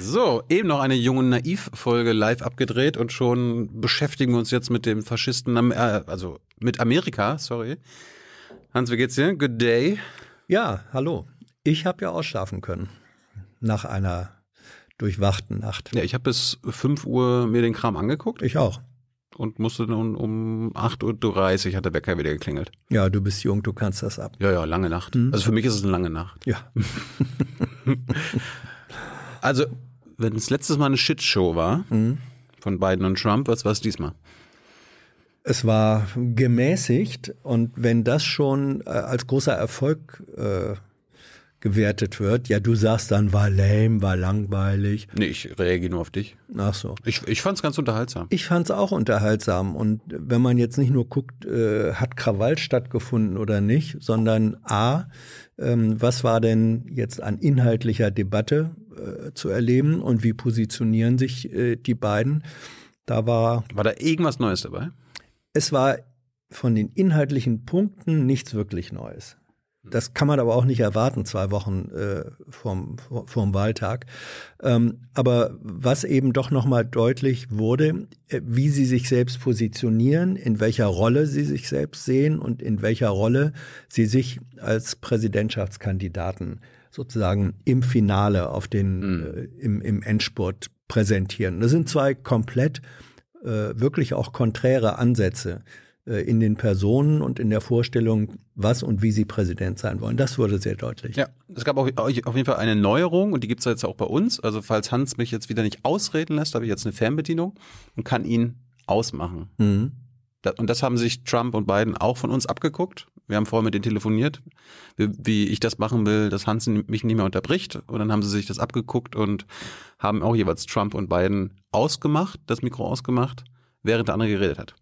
So, eben noch eine junge Naiv-Folge live abgedreht und schon beschäftigen wir uns jetzt mit dem Faschisten, äh, also mit Amerika, sorry. Hans, wie geht's dir? Good day. Ja, hallo. Ich habe ja ausschlafen können nach einer durchwachten Nacht. Ja, ich habe bis 5 Uhr mir den Kram angeguckt. Ich auch. Und musste dann um 8.30 Uhr hat der Wecker wieder geklingelt. Ja, du bist jung, du kannst das ab. Ja, ja, lange Nacht. Mhm. Also für mich ist es eine lange Nacht. Ja. also wenn es letztes Mal eine Shitshow war mhm. von Biden und Trump, was war es diesmal? Es war gemäßigt und wenn das schon äh, als großer Erfolg äh, gewertet wird, ja, du sagst dann, war lame, war langweilig. Nee, ich reagiere nur auf dich. Ach so. Ich, ich fand es ganz unterhaltsam. Ich fand es auch unterhaltsam. Und wenn man jetzt nicht nur guckt, äh, hat Krawall stattgefunden oder nicht, sondern A, ähm, was war denn jetzt an inhaltlicher Debatte äh, zu erleben und wie positionieren sich äh, die beiden? Da war. War da irgendwas Neues dabei? Es war von den inhaltlichen Punkten nichts wirklich Neues. Das kann man aber auch nicht erwarten, zwei Wochen äh, vom, vom Wahltag. Ähm, aber was eben doch nochmal deutlich wurde, äh, wie sie sich selbst positionieren, in welcher Rolle sie sich selbst sehen und in welcher Rolle sie sich als Präsidentschaftskandidaten sozusagen im Finale auf den, mhm. äh, im, im Endspurt präsentieren. Das sind zwei komplett äh, wirklich auch konträre Ansätze äh, in den Personen und in der Vorstellung, was und wie sie Präsident sein wollen. Das wurde sehr deutlich. Ja, es gab auch auf jeden Fall eine Neuerung und die gibt es jetzt auch bei uns. Also falls Hans mich jetzt wieder nicht ausreden lässt, habe ich jetzt eine Fernbedienung und kann ihn ausmachen. Mhm. Und das haben sich Trump und Biden auch von uns abgeguckt. Wir haben vorher mit denen telefoniert, wie, wie ich das machen will, dass Hans mich nicht mehr unterbricht. Und dann haben sie sich das abgeguckt und haben auch jeweils Trump und Biden ausgemacht, das Mikro ausgemacht, während der andere geredet hat.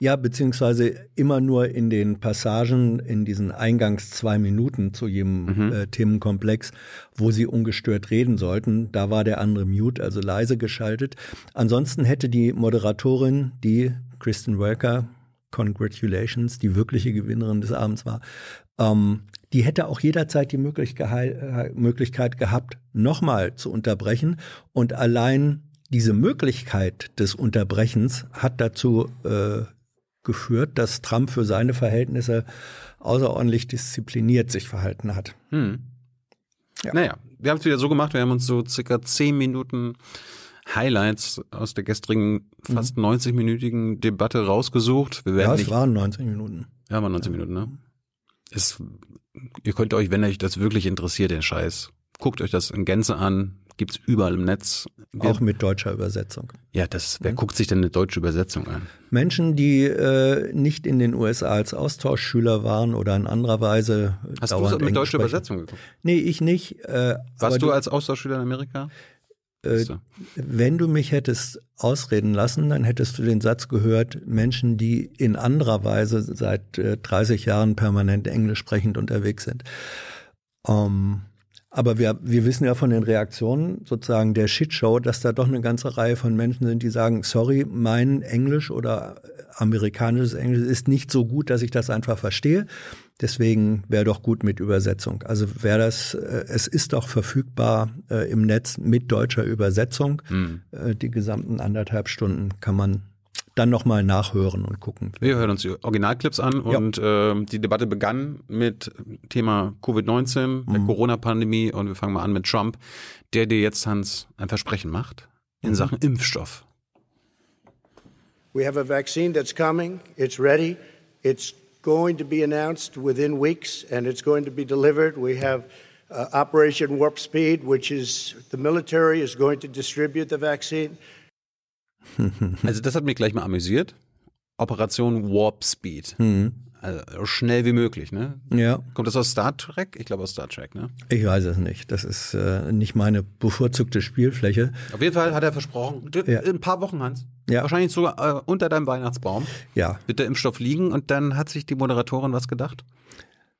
Ja, beziehungsweise immer nur in den Passagen, in diesen Eingangs zwei Minuten zu jedem mhm. äh, Themenkomplex, wo sie ungestört reden sollten. Da war der andere mute, also leise geschaltet. Ansonsten hätte die Moderatorin, die Kristen Welker, Congratulations, die wirkliche Gewinnerin des Abends war, ähm, die hätte auch jederzeit die Möglichkeit, äh, Möglichkeit gehabt, nochmal zu unterbrechen. Und allein diese Möglichkeit des Unterbrechens hat dazu äh, geführt, dass Trump für seine Verhältnisse außerordentlich diszipliniert sich verhalten hat. Hm. Ja. Naja, wir haben es wieder so gemacht, wir haben uns so circa zehn Minuten Highlights aus der gestrigen fast mhm. 90-minütigen Debatte rausgesucht. Wir werden ja, es nicht, waren 90 Minuten. Ja, waren 90 ja. Minuten, ne? Es, ihr könnt euch, wenn euch das wirklich interessiert, den Scheiß, guckt euch das in Gänze an, gibt's überall im Netz. Wir, auch mit deutscher Übersetzung. Ja, das, wer mhm. guckt sich denn eine deutsche Übersetzung an? Menschen, die äh, nicht in den USA als Austauschschüler waren oder in anderer Weise. Hast du mit deutscher Übersetzung geguckt? Nee, ich nicht. Äh, Warst du als Austauschschüler in Amerika? Äh, wenn du mich hättest ausreden lassen, dann hättest du den Satz gehört, Menschen, die in anderer Weise seit äh, 30 Jahren permanent Englisch sprechend unterwegs sind. Ähm, aber wir, wir wissen ja von den Reaktionen sozusagen der Shitshow, dass da doch eine ganze Reihe von Menschen sind, die sagen, sorry, mein Englisch oder amerikanisches Englisch ist nicht so gut, dass ich das einfach verstehe. Deswegen wäre doch gut mit Übersetzung. Also wäre das, äh, es ist doch verfügbar äh, im Netz mit deutscher Übersetzung. Mhm. Äh, die gesamten anderthalb Stunden kann man dann nochmal nachhören und gucken. Wir hören uns die Originalclips an und ja. äh, die Debatte begann mit Thema Covid-19, der mhm. Corona-Pandemie und wir fangen mal an mit Trump, der dir jetzt, Hans, ein Versprechen macht in mhm. Sachen Impfstoff. We have a vaccine that's coming, it's ready, it's going to be announced within weeks and it's going to be delivered. We have uh, Operation Warp Speed, which is the military is going to distribute the vaccine. Also das hat mich gleich mal amüsiert. Operation Warp Speed. Mhm. Also schnell wie möglich, ne? Ja. Kommt das aus Star Trek? Ich glaube aus Star Trek, ne? Ich weiß es nicht. Das ist äh, nicht meine bevorzugte Spielfläche. Auf jeden Fall hat er versprochen, ja. in ein paar Wochen, Hans. Ja. Wahrscheinlich sogar äh, unter deinem Weihnachtsbaum. Ja. Wird der Impfstoff liegen und dann hat sich die Moderatorin was gedacht?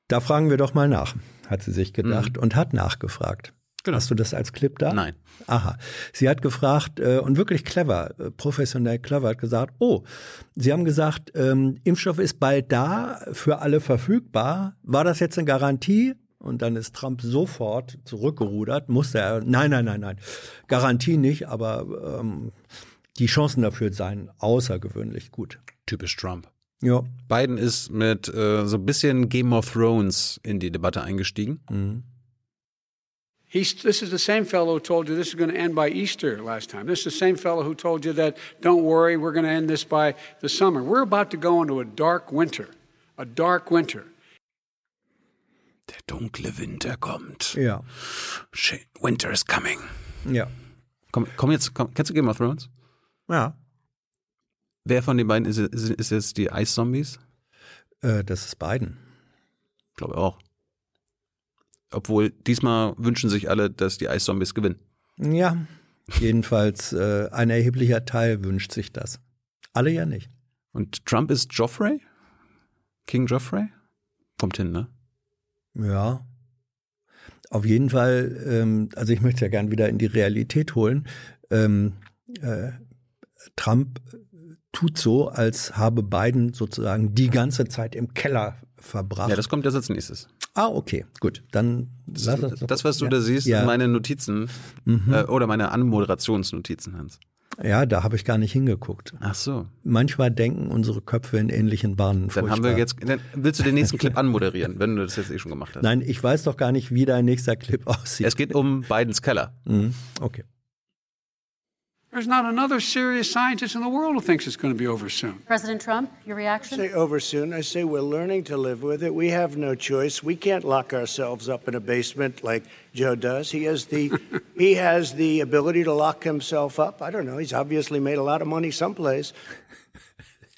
Da fragen wir doch mal nach, hat sie sich gedacht mhm. und hat nachgefragt. Genau. Hast du das als Clip da? Nein. Aha. Sie hat gefragt äh, und wirklich clever, äh, professionell clever, hat gesagt, oh, Sie haben gesagt, ähm, Impfstoff ist bald da, für alle verfügbar. War das jetzt eine Garantie? Und dann ist Trump sofort zurückgerudert, musste er, nein, nein, nein, nein, Garantie nicht, aber ähm, die Chancen dafür seien außergewöhnlich gut. Typisch Trump. Ja. Biden ist mit äh, so ein bisschen Game of Thrones in die Debatte eingestiegen. Mhm. He's, this is the same fellow who told you this is going to end by Easter last time. This is the same fellow who told you that, don't worry, we're going to end this by the summer. We're about to go into a dark winter. A dark winter. Der dunkle Winter kommt. Ja. Winter is coming. Ja. Komm, komm jetzt, komm, kennst du Game of Thrones? Ja. Wer von den beiden ist, ist, ist jetzt die Eiszombies? Äh, das ist Biden. Ich glaube auch. Obwohl diesmal wünschen sich alle, dass die Eiszombies gewinnen. Ja, jedenfalls äh, ein erheblicher Teil wünscht sich das. Alle ja nicht. Und Trump ist Joffrey? King Joffrey? Kommt hin, ne? Ja. Auf jeden Fall, ähm, also ich möchte es ja gern wieder in die Realität holen. Ähm, äh, Trump tut so, als habe Biden sozusagen die ganze Zeit im Keller verbracht. Ja, das kommt jetzt als nächstes. Ah, okay, gut. Dann das, das, das was du ja. da siehst, ja. meine Notizen mhm. äh, oder meine Anmoderationsnotizen, Hans. Ja, da habe ich gar nicht hingeguckt. Ach so. Manchmal denken unsere Köpfe in ähnlichen Bahnen. Dann haben wir jetzt. Dann willst du den nächsten Clip anmoderieren, wenn du das jetzt eh schon gemacht hast? Nein, ich weiß doch gar nicht, wie dein nächster Clip aussieht. Es geht um Bidens Keller. Mhm. Okay. There's not another serious scientist in the world who thinks it's going to be over soon. President Trump, your reaction? I say over soon. I say we're learning to live with it. We have no choice. We can't lock ourselves up in a basement like Joe does. He has the he has the ability to lock himself up. I don't know. He's obviously made a lot of money someplace.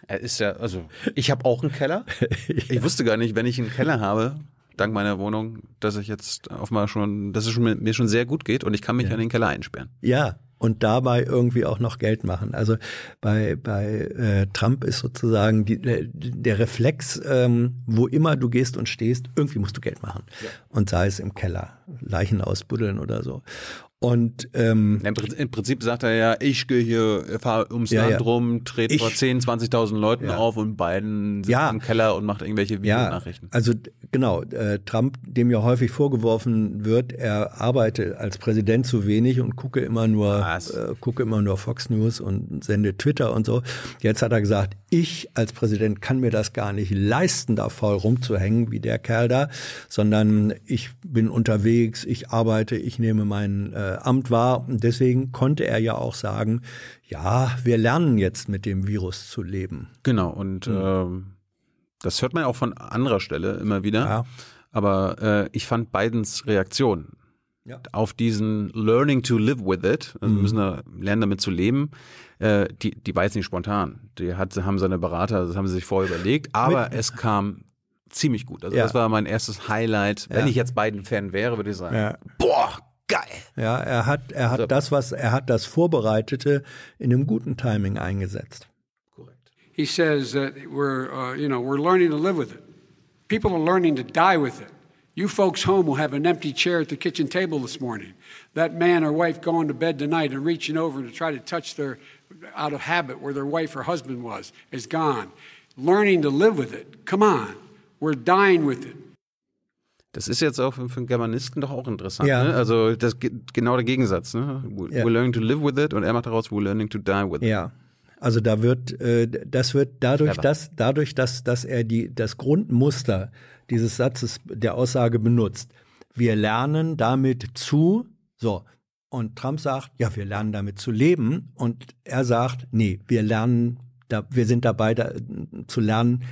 Er ist ja, also ich habe auch einen Keller. Ich wusste gar nicht, wenn ich einen Keller habe, dank meiner Wohnung, dass ich jetzt auf mal schon, dass es schon, mir schon sehr gut geht und ich kann mich ja. an den Keller einsperren. Ja, und dabei irgendwie auch noch Geld machen. Also bei, bei äh, Trump ist sozusagen die, der Reflex, ähm, wo immer du gehst und stehst, irgendwie musst du Geld machen. Ja. Und sei es im Keller, Leichen ausbuddeln oder so. Und ähm, im Prinzip sagt er ja, ich gehe hier, fahre ums ja, Land ja. rum, trete vor 10, 20.000 Leuten ja. auf und Biden sitzt im Keller und macht irgendwelche Videonachrichten. Ja, also genau, äh, Trump, dem ja häufig vorgeworfen wird, er arbeite als Präsident zu wenig und gucke immer nur, äh, gucke immer nur Fox News und sende Twitter und so. Jetzt hat er gesagt, ich als Präsident kann mir das gar nicht leisten, da faul rumzuhängen wie der Kerl da, sondern ich bin unterwegs, ich arbeite, ich nehme meinen äh, Amt war. Und deswegen konnte er ja auch sagen, ja, wir lernen jetzt mit dem Virus zu leben. Genau, und mhm. ähm, das hört man ja auch von anderer Stelle immer wieder. Ja. Aber äh, ich fand Bidens Reaktion ja. auf diesen Learning to live with it, also mhm. müssen wir lernen damit zu leben, äh, die, die war jetzt nicht spontan. Die hat, haben seine Berater, das haben sie sich vorher überlegt, aber es kam ziemlich gut. Also ja. das war mein erstes Highlight. Wenn ja. ich jetzt Biden-Fan wäre, würde ich sagen, boah, geil. Ja, er hat, er hat so. das, was, er hat das Vorbereitete in einem guten Timing eingesetzt. Correct. He says that we're, uh, you know, we're learning to live with it. People are learning to die with it. You folks home will have an empty chair at the kitchen table this morning. That man or wife going to bed tonight and reaching over to try to touch their, out of habit, where their wife or husband was, is gone. Learning to live with it. Come on. We're dying with it. Das ist jetzt auch für, einen Germanisten doch auch interessant. Ja. Ne? Also das genau der Gegensatz. Ne? We're ja. learning to live with it und er macht daraus we're learning to die with it. Ja. Also da wird, äh, das wird dadurch, dass, dadurch, dass, dass er die, das Grundmuster dieses Satzes der Aussage benutzt. Wir lernen damit zu, so. Und Trump sagt, ja, wir lernen damit zu leben. Und er sagt, nee, wir lernen, da, wir sind dabei, da, zu lernen,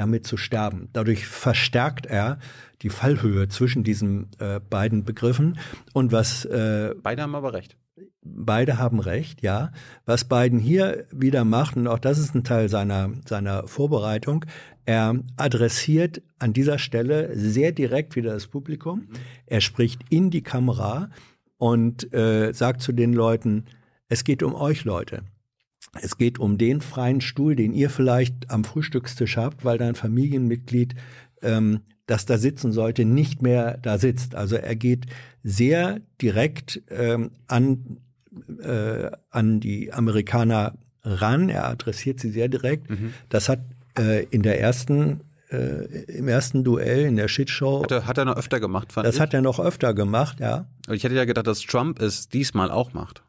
damit zu sterben. Dadurch verstärkt er die Fallhöhe zwischen diesen äh, beiden Begriffen. Und was äh, beide haben aber recht. Beide haben recht, ja. Was Biden hier wieder macht, und auch das ist ein Teil seiner, seiner Vorbereitung, er adressiert an dieser Stelle sehr direkt wieder das Publikum. Mhm. Er spricht in die Kamera und äh, sagt zu den Leuten, es geht um euch Leute. Es geht um den freien Stuhl, den ihr vielleicht am Frühstückstisch habt, weil dein Familienmitglied, ähm, das da sitzen sollte, nicht mehr da sitzt. Also er geht sehr direkt ähm, an, äh, an die Amerikaner ran. Er adressiert sie sehr direkt. Mhm. Das hat äh, in der ersten äh, im ersten Duell in der Shitshow. Hat er, hat er noch öfter gemacht, fand Das ich. hat er noch öfter gemacht, ja. Ich hätte ja gedacht, dass Trump es diesmal auch macht.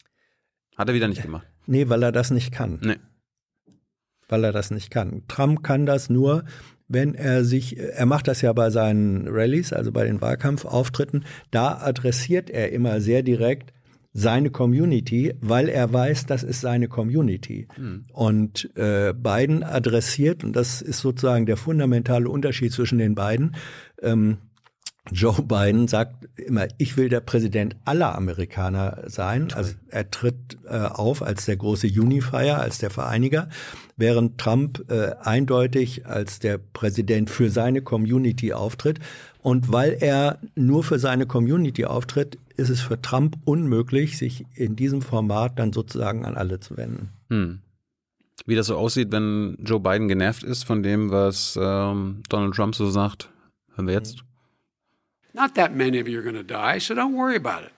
Hat er wieder nicht gemacht. Nee, weil er das nicht kann. Nee. Weil er das nicht kann. Trump kann das nur, wenn er sich, er macht das ja bei seinen Rallyes, also bei den Wahlkampfauftritten, da adressiert er immer sehr direkt seine Community, weil er weiß, das ist seine Community. Mhm. Und äh, Biden adressiert, und das ist sozusagen der fundamentale Unterschied zwischen den beiden, ähm, Joe Biden sagt immer, ich will der Präsident aller Amerikaner sein. Also er tritt äh, auf als der große Unifier, als der Vereiniger, während Trump äh, eindeutig als der Präsident für seine Community auftritt. Und weil er nur für seine Community auftritt, ist es für Trump unmöglich, sich in diesem Format dann sozusagen an alle zu wenden. Hm. Wie das so aussieht, wenn Joe Biden genervt ist von dem, was ähm, Donald Trump so sagt, hören wir jetzt. Not that many of you are going to die, so don't worry about it.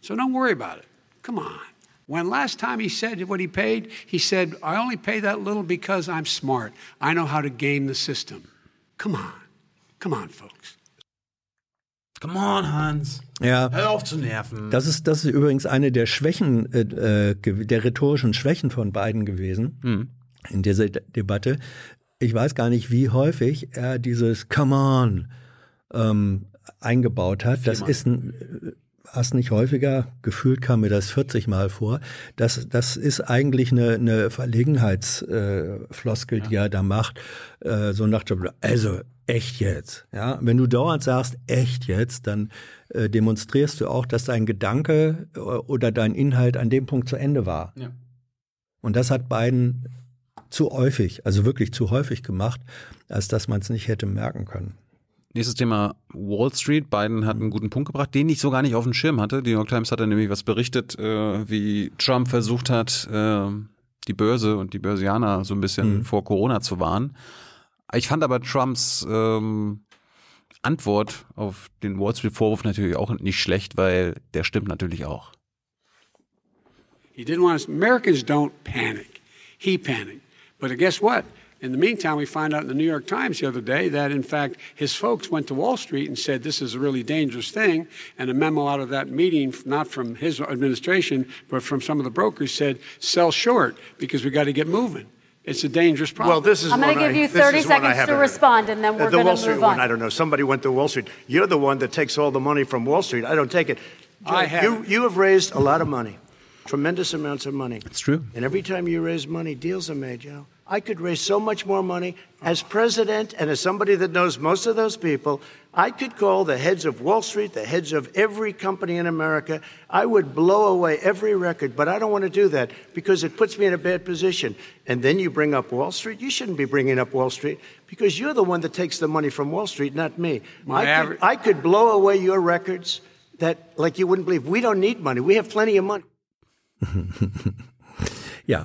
So don't worry about it. Come on. When last time he said what he paid, he said, I only pay that little because I'm smart. I know how to game the system. Come on. Come on, folks. Come on, Hans. Ja. Hör auf zu nerven. Das ist, das ist übrigens eine der Schwächen, äh, äh der rhetorischen Schwächen von beiden gewesen hm. in dieser Debatte. Ich weiß gar nicht, wie häufig er dieses Come on ähm, eingebaut hat. Das ist ein, hast nicht häufiger, gefühlt kam mir das 40 Mal vor. Das, das ist eigentlich eine, eine Verlegenheitsfloskel, äh, ja. die er da macht. Äh, so nach also echt jetzt. Ja, wenn du dauernd sagst, echt jetzt, dann äh, demonstrierst du auch, dass dein Gedanke äh, oder dein Inhalt an dem Punkt zu Ende war. Ja. Und das hat Biden zu häufig, also wirklich zu häufig gemacht, als dass man es nicht hätte merken können. Nächstes Thema Wall Street. Biden hat einen guten Punkt gebracht, den ich so gar nicht auf dem Schirm hatte. Die New York Times hat da nämlich was berichtet, äh, wie Trump versucht hat, äh, die Börse und die Börsianer so ein bisschen mhm. vor Corona zu warnen. Ich fand aber Trumps ähm, Antwort auf den Wall Street Vorwurf natürlich auch nicht schlecht, weil der stimmt natürlich auch. He didn't want us, Americans don't panic. He panicked. But guess what? In the meantime, we find out in the New York Times the other day that, in fact, his folks went to Wall Street and said this is a really dangerous thing. And a memo out of that meeting, not from his administration, but from some of the brokers, said sell short because we got to get moving. It's a dangerous problem. Well, this is I'm going to give you 30 seconds to respond, and then uh, we're the Wall Street move on. One, I don't know. Somebody went to Wall Street. You're the one that takes all the money from Wall Street. I don't take it. I have. You, you have raised a lot of money, tremendous amounts of money. It's true. And every time you raise money, deals are made, Joe. I could raise so much more money. As president and as somebody that knows most of those people, I could call the heads of Wall Street, the heads of every company in America. I would blow away every record, but I don't want to do that because it puts me in a bad position. And then you bring up Wall Street. You shouldn't be bringing up Wall Street because you're the one that takes the money from Wall Street, not me. I could, I could blow away your records that, like you wouldn't believe. We don't need money. We have plenty of money. yeah.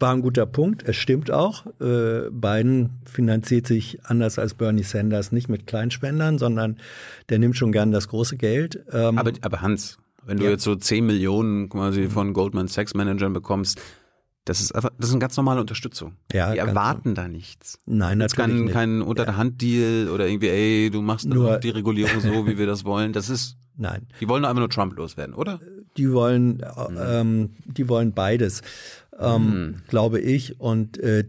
War ein guter Punkt. Es stimmt auch. Äh, Biden finanziert sich anders als Bernie Sanders nicht mit Kleinspendern, sondern der nimmt schon gern das große Geld. Ähm, aber, aber Hans, wenn du ja. jetzt so 10 Millionen quasi von Goldman Sachs Managern bekommst, das ist einfach, das ist eine ganz normale Unterstützung. Ja, die erwarten so. da nichts. Nein, das natürlich kein, nicht. kein unter der Hand Deal oder irgendwie, ey, du machst nur die Regulierung so, wie wir das wollen. Das ist Nein. Die wollen einfach nur Trump loswerden, oder? Die wollen, mhm. ähm, die wollen beides ähm, mhm. glaube ich. Und äh,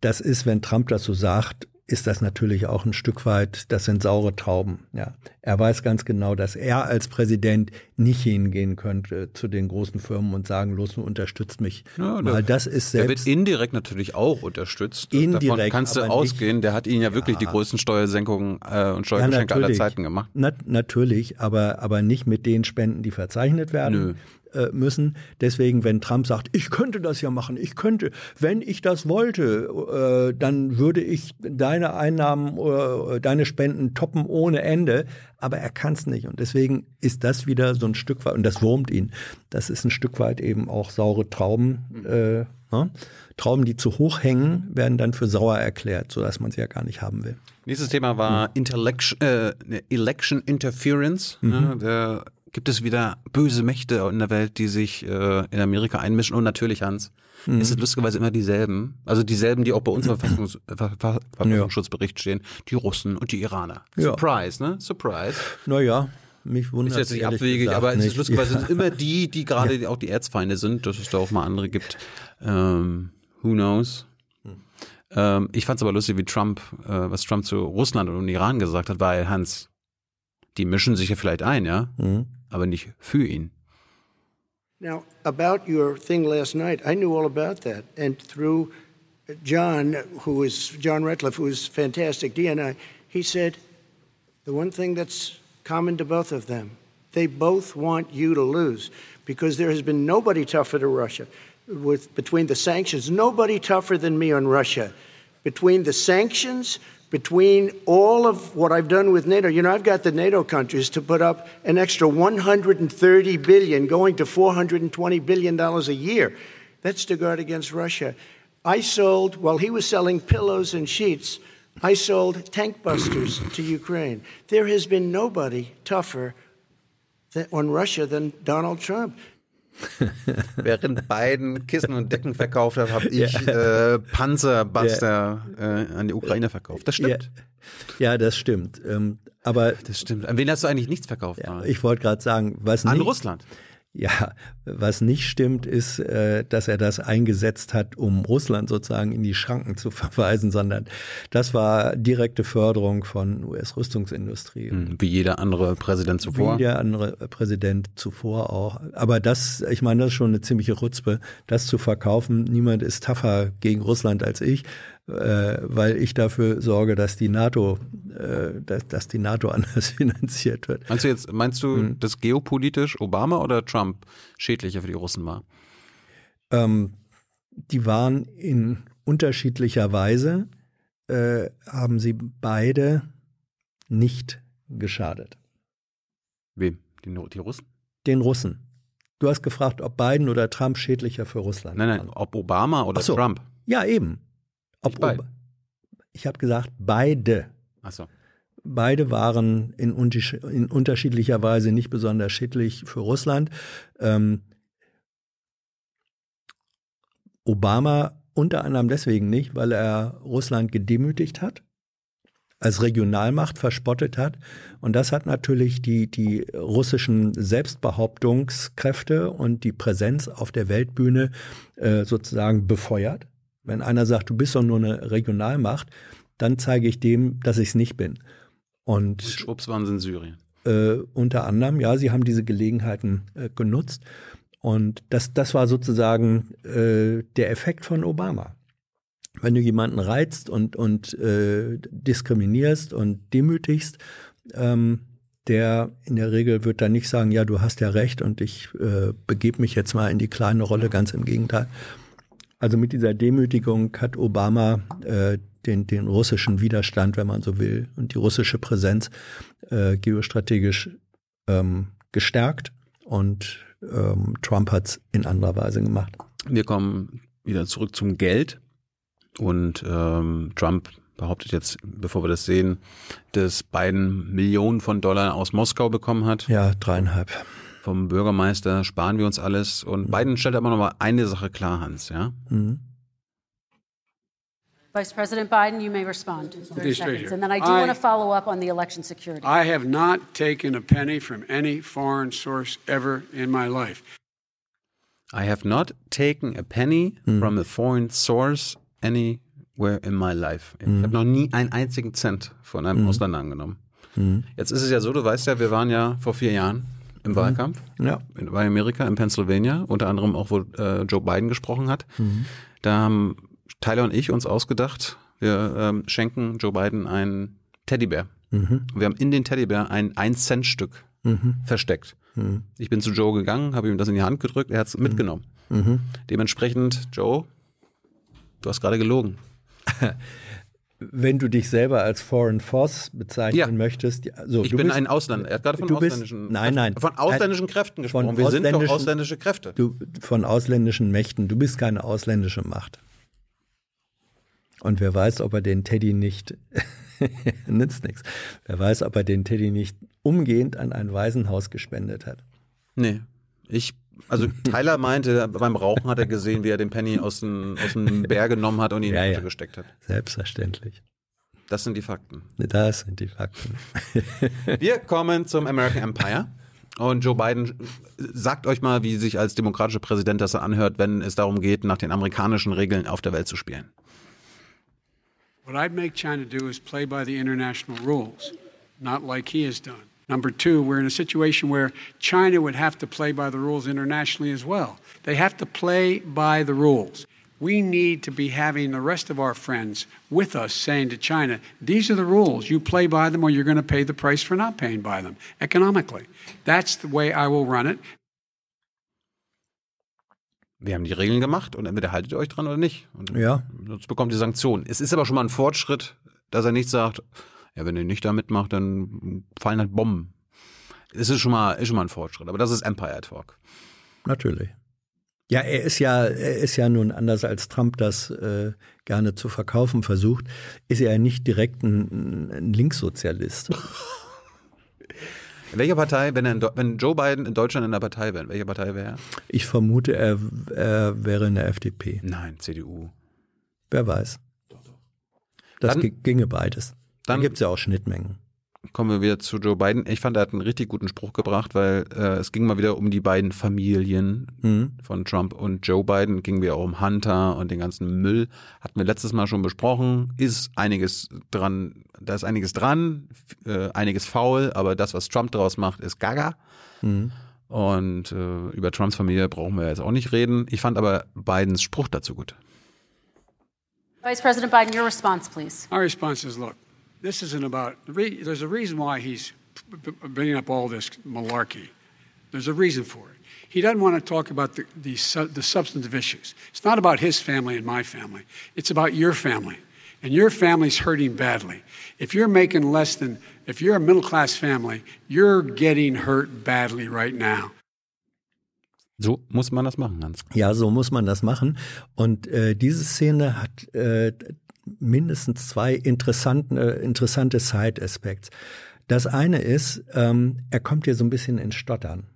das ist, wenn Trump das so sagt, ist das natürlich auch ein Stück weit, das sind saure Trauben. Ja, er weiß ganz genau, dass er als Präsident nicht hingehen könnte zu den großen Firmen und sagen, los, unterstützt mich. Ja, Weil das ist selbst. Der wird indirekt natürlich auch unterstützt. Indirekt. Davon kannst du ausgehen. Nicht, der hat ihnen ja wirklich ja. die größten Steuersenkungen äh, und Steuergeschenke ja, aller Zeiten gemacht. Na, natürlich, aber aber nicht mit den Spenden, die verzeichnet werden. Nö. Äh, müssen. Deswegen, wenn Trump sagt, ich könnte das ja machen, ich könnte, wenn ich das wollte, äh, dann würde ich deine Einnahmen oder äh, deine Spenden toppen ohne Ende. Aber er kann es nicht. Und deswegen ist das wieder so ein Stück weit, und das wurmt ihn, das ist ein Stück weit eben auch saure Trauben. Äh, ne? Trauben, die zu hoch hängen, werden dann für sauer erklärt, sodass man sie ja gar nicht haben will. Nächstes Thema war mhm. Election, äh, Election Interference. Mhm. Ne? Der gibt es wieder böse Mächte in der Welt, die sich äh, in Amerika einmischen. Und natürlich, Hans, mhm. es lustigerweise immer dieselben. Also dieselben, die auch bei uns im Verfassungs Ver Ver Verfassungsschutzbericht stehen. Die Russen und die Iraner. Ja. Surprise, ne? Surprise. Naja. Mich wundert ist jetzt nicht abwegig, aber es ist lustigerweise ja. immer die, die gerade ja. auch die Erzfeinde sind, dass es da auch mal andere gibt. Ähm, who knows? Hm. Ähm, ich fand es aber lustig, wie Trump, äh, was Trump zu Russland und Iran gesagt hat, weil Hans, die mischen sich ja vielleicht ein, ja, mhm. Aber nicht für ihn. Now, about your thing last night, I knew all about that. And through John, who is John Ratcliffe, who is fantastic, DNI, he said, the one thing that's common to both of them, they both want you to lose because there has been nobody tougher to Russia. With, between the sanctions, nobody tougher than me on Russia. Between the sanctions, between all of what I've done with NATO, you know, I've got the NATO countries to put up an extra 130 billion, going to 420 billion dollars a year. That's to guard against Russia. I sold while he was selling pillows and sheets. I sold tank busters to Ukraine. There has been nobody tougher on Russia than Donald Trump. Während Biden Kissen und Decken verkauft hat, habe ich ja. äh, Panzerbuster ja. äh, an die Ukraine verkauft. Das stimmt. Ja, ja das stimmt. Ähm, aber das stimmt. An wen hast du eigentlich nichts verkauft? ich wollte gerade sagen, was an nicht, Russland. Ja, was nicht stimmt, ist, äh, dass er das eingesetzt hat, um Russland sozusagen in die Schranken zu verweisen, sondern das war direkte Förderung von US-Rüstungsindustrie. Hm, wie jeder andere Präsident zuvor. Wie jeder andere Präsident zuvor auch. Aber das, ich meine, das ist schon eine ziemliche Rutzpe, das zu verkaufen. Niemand ist tougher gegen Russland als ich weil ich dafür sorge, dass die NATO, äh, dass, dass die NATO anders finanziert wird. Meinst du jetzt, meinst du, hm. dass geopolitisch Obama oder Trump schädlicher für die Russen war? Ähm, die waren in unterschiedlicher Weise, äh, haben sie beide nicht geschadet. Wem? Die, die Russen? Den Russen. Du hast gefragt, ob Biden oder Trump schädlicher für Russland Nein, nein, waren. ob Obama oder so. Trump. Ja, eben. Ob, ob, ich habe gesagt, beide. Ach so. Beide waren in, in, unterschiedlicher Weise nicht besonders schädlich für Russland. Ähm, Obama unter anderem deswegen nicht, weil er Russland gedemütigt hat, als Regionalmacht verspottet hat. Und das hat natürlich die, die russischen Selbstbehauptungskräfte und die Präsenz auf der Weltbühne äh, sozusagen befeuert. Wenn einer sagt, du bist doch nur eine Regionalmacht, dann zeige ich dem, dass ich es nicht bin. Und, Und schwupps waren sie in Syrien. Äh, unter anderem, ja, sie haben diese Gelegenheiten äh, genutzt. Und das, das war sozusagen äh, der Effekt von Obama. Wenn du jemanden reizt und, und äh, diskriminierst und demütigst, ähm, der in der Regel wird dann nicht sagen, ja, du hast ja recht und ich äh, begebe mich jetzt mal in die kleine Rolle, ganz im Gegenteil. Also mit dieser Demütigung hat Obama äh, den, den russischen Widerstand, wenn man so will, und die russische Präsenz äh, geostrategisch ähm, gestärkt und ähm, Trump hat es in anderer Weise gemacht. Wir kommen wieder zurück zum Geld und ähm, Trump behauptet jetzt, bevor wir das sehen, dass Biden Millionen von Dollar aus Moskau bekommen hat. Ja, dreieinhalb vom Bürgermeister, sparen wir uns alles. Und mhm. Biden stellt aber noch mal eine Sache klar, Hans, ja? Mhm. Vice President Biden, you may respond. 30 seconds. And then I do I, want to follow up on the election security. I have not taken a penny from any foreign source ever in my life. I have not taken a penny mhm. from a foreign source anywhere in my life. Ich mhm. habe noch nie einen einzigen Cent von einem mhm. Ausländer angenommen. Mhm. Jetzt ist es ja so, du weißt ja, wir waren ja vor vier Jahren im mhm. Wahlkampf. Ja. Bei Amerika, in Pennsylvania, unter anderem auch, wo äh, Joe Biden gesprochen hat. Mhm. Da haben Tyler und ich uns ausgedacht, wir ähm, schenken Joe Biden einen Teddybär. Mhm. Wir haben in den Teddybär ein 1-Cent-Stück mhm. versteckt. Mhm. Ich bin zu Joe gegangen, habe ihm das in die Hand gedrückt, er hat es mhm. mitgenommen. Dementsprechend, Joe, du hast gerade gelogen. wenn du dich selber als Foreign Force bezeichnen ja. möchtest. So, ich bin bist, ein Ausländer. Er hat gerade von ausländischen, bist, nein, nein, von ausländischen Kräften gesprochen. Wir sind doch ausländische Kräfte. Du, von ausländischen Mächten. Du bist keine ausländische Macht. Und wer weiß, ob er den Teddy nicht Nützt nichts. Wer weiß, ob er den Teddy nicht umgehend an ein Waisenhaus gespendet hat. Nee. Ich, also Tyler meinte, beim Rauchen hat er gesehen, wie er den Penny aus dem, aus dem Bär genommen hat und ihn ja, in die ja. gesteckt hat. Selbstverständlich. Das sind die Fakten. Das sind die Fakten. Wir kommen zum American Empire. Und Joe Biden sagt euch mal, wie sich als demokratischer Präsident das anhört, wenn es darum geht, nach den amerikanischen Regeln auf der Welt zu spielen. What I'd make China do is play by the international rules, not like he has done. Number two, we're in a situation where China would have to play by the rules internationally as well. They have to play by the rules. We need to be having the rest of our friends with us saying to China, these are the rules. You play by them or you're going to pay the price for not paying by them economically. That's the way I will run it. Wir haben die Regeln gemacht und entweder haltet ihr euch dran oder nicht. Und ja. Sonst bekommt ihr Sanktionen. Es ist aber schon mal ein Fortschritt, dass er nicht sagt, ja, wenn ihr nicht da mitmacht, dann fallen halt Bomben. Es ist schon mal, ist schon mal ein Fortschritt. Aber das ist Empire Talk. Natürlich. Ja, er ist ja, er ist ja nun anders als Trump das äh, gerne zu verkaufen versucht, ist er ja nicht direkt ein, ein Linkssozialist. In welcher Partei, wenn, er wenn Joe Biden in Deutschland in der Partei wäre, in welcher Partei wäre er? Ich vermute, er, er wäre in der FDP. Nein, CDU. Wer weiß. Das dann, ginge beides. Dann da gibt es ja auch Schnittmengen kommen wir wieder zu Joe Biden. Ich fand, er hat einen richtig guten Spruch gebracht, weil äh, es ging mal wieder um die beiden Familien mhm. von Trump und Joe Biden. Ging wieder auch um Hunter und den ganzen Müll. Hatten wir letztes Mal schon besprochen. Ist einiges dran, da ist einiges dran, äh, einiges faul, aber das, was Trump daraus macht, ist gaga. Mhm. Und äh, über Trumps Familie brauchen wir jetzt auch nicht reden. Ich fand aber Bidens Spruch dazu gut. Vice President Biden, your response, please. Our response is, look, this isn't about, there's a reason why he's bringing up all this malarkey. There's a reason for it. He doesn't want to talk about the, the, the substantive issues. It's not about his family and my family. It's about your family. And your family's hurting badly. If you're making less than, if you're a middle class family, you're getting hurt badly right now. So muss man das machen, Hans. Ja, so muss man das machen. Und äh, diese Szene hat äh, mindestens zwei interessanten, äh, interessante Side-Aspects. Das eine ist, ähm, er kommt hier so ein bisschen ins Stottern.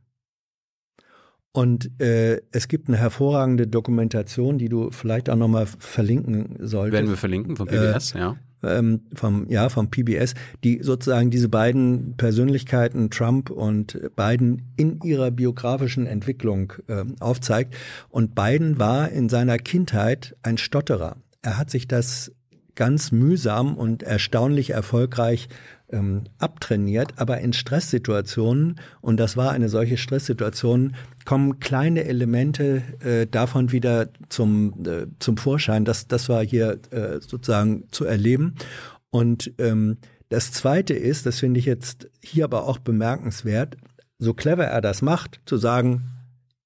Und äh, es gibt eine hervorragende Dokumentation, die du vielleicht auch nochmal verlinken solltest. Werden wir verlinken vom PBS, äh, ja. Ähm, vom, ja, vom PBS, die sozusagen diese beiden Persönlichkeiten, Trump und Biden, in ihrer biografischen Entwicklung äh, aufzeigt. Und Biden war in seiner Kindheit ein Stotterer. Er hat sich das ganz mühsam und erstaunlich erfolgreich ähm, abtrainiert, aber in Stresssituationen, und das war eine solche Stresssituation, kommen kleine Elemente äh, davon wieder zum, äh, zum Vorschein. Das, das war hier äh, sozusagen zu erleben. Und ähm, das Zweite ist, das finde ich jetzt hier aber auch bemerkenswert, so clever er das macht, zu sagen,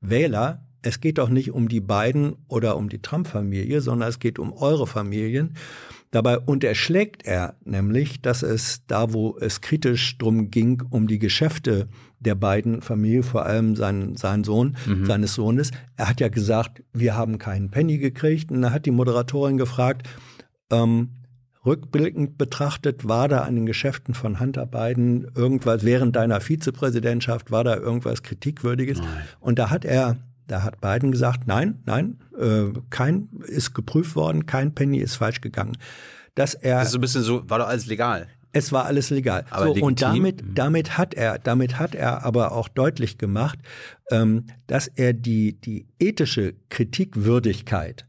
Wähler, es geht doch nicht um die beiden oder um die Trump-Familie, sondern es geht um eure Familien. Dabei unterschlägt er nämlich, dass es da, wo es kritisch drum ging, um die Geschäfte der beiden Familien, vor allem sein, sein Sohn, mhm. seines Sohnes. Er hat ja gesagt, wir haben keinen Penny gekriegt. Und da hat die Moderatorin gefragt, ähm, rückblickend betrachtet, war da an den Geschäften von Hunter Biden irgendwas, während deiner Vizepräsidentschaft, war da irgendwas Kritikwürdiges? Nein. Und da hat er da hat Biden gesagt, nein, nein, äh, kein ist geprüft worden, kein Penny ist falsch gegangen. Dass er das ist so ein bisschen so, war doch alles legal. Es war alles legal. Aber so, und damit, damit hat er, damit hat er aber auch deutlich gemacht, ähm, dass er die, die ethische Kritikwürdigkeit,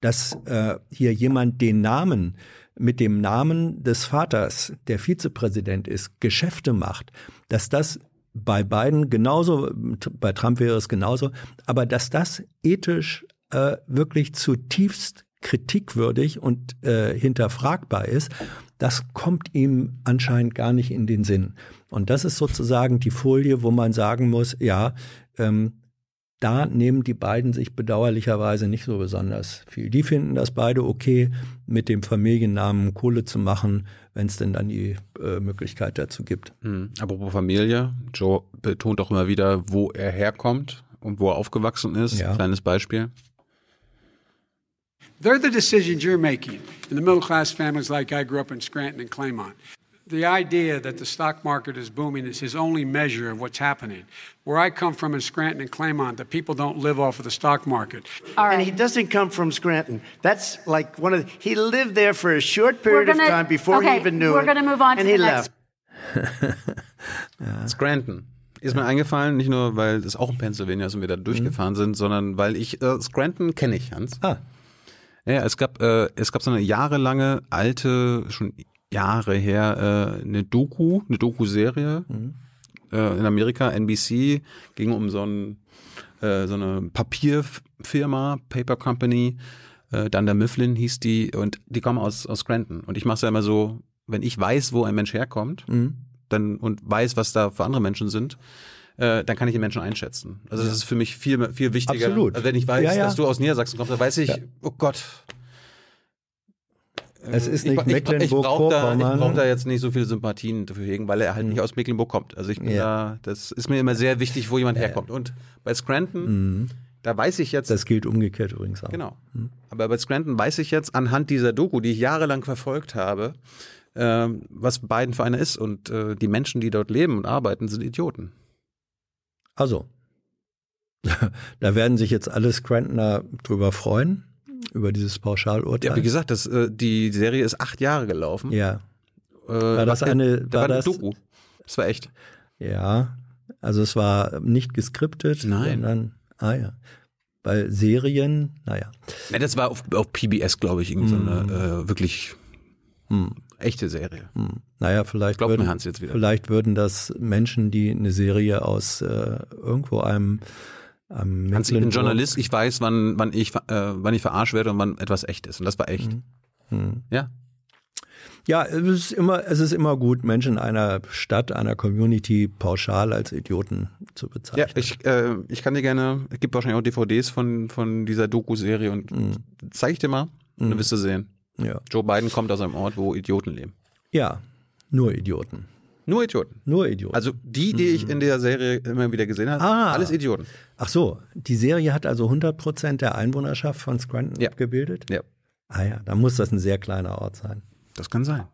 dass äh, hier jemand den Namen mit dem Namen des Vaters, der Vizepräsident ist, Geschäfte macht, dass das bei beiden genauso, bei Trump wäre es genauso, aber dass das ethisch äh, wirklich zutiefst kritikwürdig und äh, hinterfragbar ist, das kommt ihm anscheinend gar nicht in den Sinn. Und das ist sozusagen die Folie, wo man sagen muss, ja, ähm, da nehmen die beiden sich bedauerlicherweise nicht so besonders viel. Die finden das beide okay, mit dem Familiennamen Kohle zu machen, wenn es denn dann die äh, Möglichkeit dazu gibt. Mhm. Apropos Familie, Joe betont auch immer wieder, wo er herkommt und wo er aufgewachsen ist. Ja. Kleines Beispiel. They're the decisions you're making in the middle class families like I grew up in Scranton and Claymont. The idea that the stock market is booming is his only measure of what's happening. Where I come from in Scranton and Claymont, the people don't live off of the stock market. And he doesn't come from Scranton. That's like one of the, he lived there for a short period gonna, of time before okay, he even knew we're it. We're going to move on and to he the left. ja. Scranton. Ist mir eingefallen, nicht nur, weil es auch in Pennsylvania ist und wir da durchgefahren mhm. sind, sondern weil ich, äh, Scranton kenne ich, Hans. Ah. Ja, es gab, äh, es gab so eine jahrelange alte, schon Jahre her, äh, eine Doku, eine Doku-Serie mhm. äh, in Amerika, NBC, ging um so, ein, äh, so eine Papierfirma, Paper Company, äh, dann der Mifflin hieß die und die kommen aus, aus Scranton. Und ich mache es ja immer so, wenn ich weiß, wo ein Mensch herkommt, mhm. dann und weiß, was da für andere Menschen sind, äh, dann kann ich den Menschen einschätzen. Also das ist für mich viel, viel wichtiger. Absolut. Also wenn ich weiß, ja, ja. dass du aus Niedersachsen kommst, dann weiß ich, ja. oh Gott. Es ist nicht Mecklenburg-Vorpommern. Ich, ich brauche da, brauch da jetzt nicht so viele Sympathien dafür hegen, weil er halt mhm. nicht aus Mecklenburg kommt. Also ich bin da, das ist mir immer sehr wichtig, wo jemand herkommt. Und bei Scranton, mhm. da weiß ich jetzt. Das gilt umgekehrt übrigens auch. Genau. Mhm. Aber bei Scranton weiß ich jetzt anhand dieser Doku, die ich jahrelang verfolgt habe, äh, was Biden für einer ist. Und äh, die Menschen, die dort leben und arbeiten, sind Idioten. Also, da werden sich jetzt alle Scrantoner drüber freuen, über dieses Pauschalurteil. Ja, wie gesagt, das, äh, die Serie ist acht Jahre gelaufen. Ja. Äh, war das eine, da war, war das, Doku. Das war echt. Ja, also es war nicht geskriptet, Nein. sondern, ah ja. Bei Serien, naja. Ja, das war auf, auf PBS, glaube ich, irgendeine mm. äh, wirklich mm. echte Serie. Mm. Naja, vielleicht Glaubt würden, mir Hans jetzt wieder. vielleicht würden das Menschen, die eine Serie aus äh, irgendwo einem ähm, Hans, ich bin Journalist, ich weiß, wann, wann, ich, äh, wann ich verarscht werde und wann etwas echt ist. Und das war echt. Mhm. Ja. Ja, es ist immer, es ist immer gut, Menschen einer Stadt, einer Community pauschal als Idioten zu bezeichnen. Ja, ich, äh, ich kann dir gerne, es gibt wahrscheinlich auch DVDs von, von dieser Doku-Serie und mhm. zeige ich dir mal und mhm. dann wirst du sehen. Ja. Joe Biden kommt aus einem Ort, wo Idioten leben. Ja, nur Idioten. Nur Idioten. Nur Idioten. Also die, die ich in der Serie immer wieder gesehen habe, ah. alles Idioten. Ach so, die Serie hat also 100 Prozent der Einwohnerschaft von Scranton ja. abgebildet? Ja. Ah ja, dann muss das ein sehr kleiner Ort sein. Das kann sein.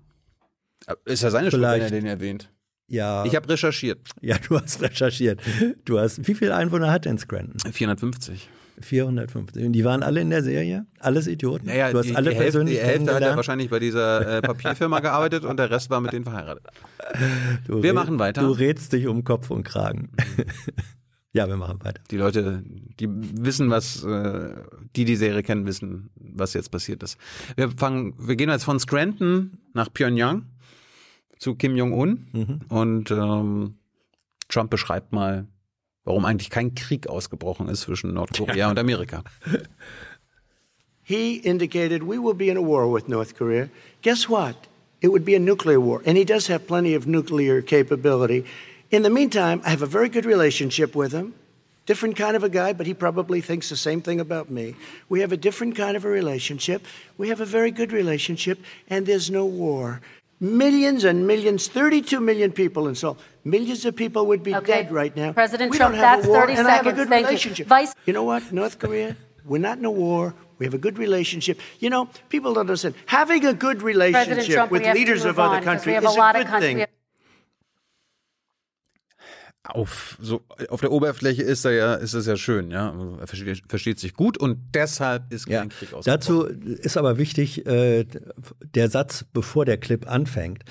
Ist ja seine Schuld, wenn er den erwähnt. Ja. Ich habe recherchiert. Ja, du hast recherchiert. Du hast, wie viele Einwohner hat denn Scranton? 450. 450. Und die waren alle in der Serie? Alles Idioten? Naja, du hast die, alle die persönlich Hälfte, die Hälfte hat ja wahrscheinlich bei dieser äh, Papierfirma gearbeitet und der Rest war mit denen verheiratet. Du wir machen weiter. Du redst dich um Kopf und Kragen. ja, wir machen weiter. Die Leute, die wissen, was, äh, die die Serie kennen, wissen, was jetzt passiert ist. Wir fangen, wir gehen jetzt von Scranton nach Pyongyang zu Kim Jong-un mhm. und ähm, Trump beschreibt mal warum eigentlich kein Krieg ausgebrochen ist zwischen Nordkorea und Amerika. He indicated we will be in a war with North Korea. Guess what? It would be a nuclear war. And he does have plenty of nuclear capability. In the meantime, I have a very good relationship with him. Different kind of a guy, but he probably thinks the same thing about me. We have a different kind of a relationship. We have a very good relationship, and there's no war. Millions and millions, 32 million people in Seoul. Millions of people would be okay. dead right now. President we Trump, don't have that's a war, 30 and seconds. I have a good Thank relationship. You. Vice- you know what? North Korea, we're not in a war. We have a good relationship. You know, people don't understand. Having a good relationship Trump, with leaders of other countries is a, a good thing. Auf so auf der Oberfläche ist er ja ist es ja schön, ja, er versteht, versteht sich gut und deshalb ist kein ja, Krieg ausgebrochen. Dazu ist aber wichtig äh, der Satz, bevor der Clip anfängt.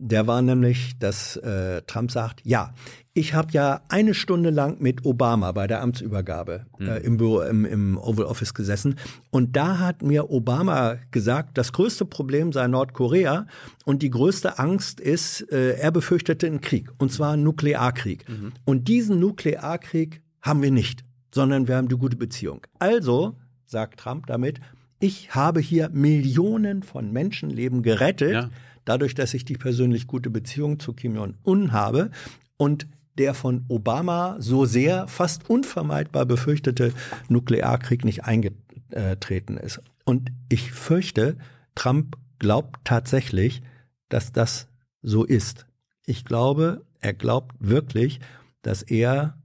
Der war nämlich, dass äh, Trump sagt, ja, ich habe ja eine Stunde lang mit Obama bei der Amtsübergabe mhm. äh, im Büro, im, im Oval Office gesessen. Und da hat mir Obama gesagt, das größte Problem sei Nordkorea und die größte Angst ist, äh, er befürchtete einen Krieg, und zwar einen Nuklearkrieg. Mhm. Und diesen Nuklearkrieg haben wir nicht, sondern wir haben eine gute Beziehung. Also, sagt Trump damit, ich habe hier Millionen von Menschenleben gerettet. Ja dadurch, dass ich die persönlich gute Beziehung zu Kim Jong-un habe und der von Obama so sehr fast unvermeidbar befürchtete Nuklearkrieg nicht eingetreten ist. Und ich fürchte, Trump glaubt tatsächlich, dass das so ist. Ich glaube, er glaubt wirklich, dass er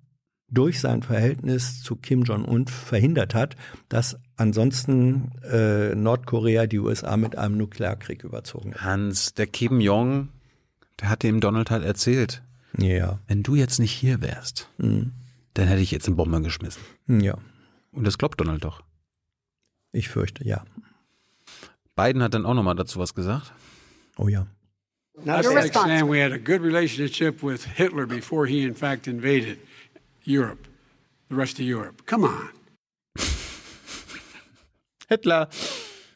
durch sein Verhältnis zu Kim Jong-un verhindert hat, dass ansonsten äh, Nordkorea die USA mit einem Nuklearkrieg überzogen. Hans, der Kim Jong, der hat dem Donald halt erzählt, ja. wenn du jetzt nicht hier wärst, mhm. dann hätte ich jetzt eine Bombe geschmissen. Ja. Und das glaubt Donald doch. Ich fürchte, ja. Biden hat dann auch nochmal dazu was gesagt. Oh ja. That's like saying we had a good relationship with Hitler before he in fact invaded Europe, the rest of Europe. Come on. Hitler.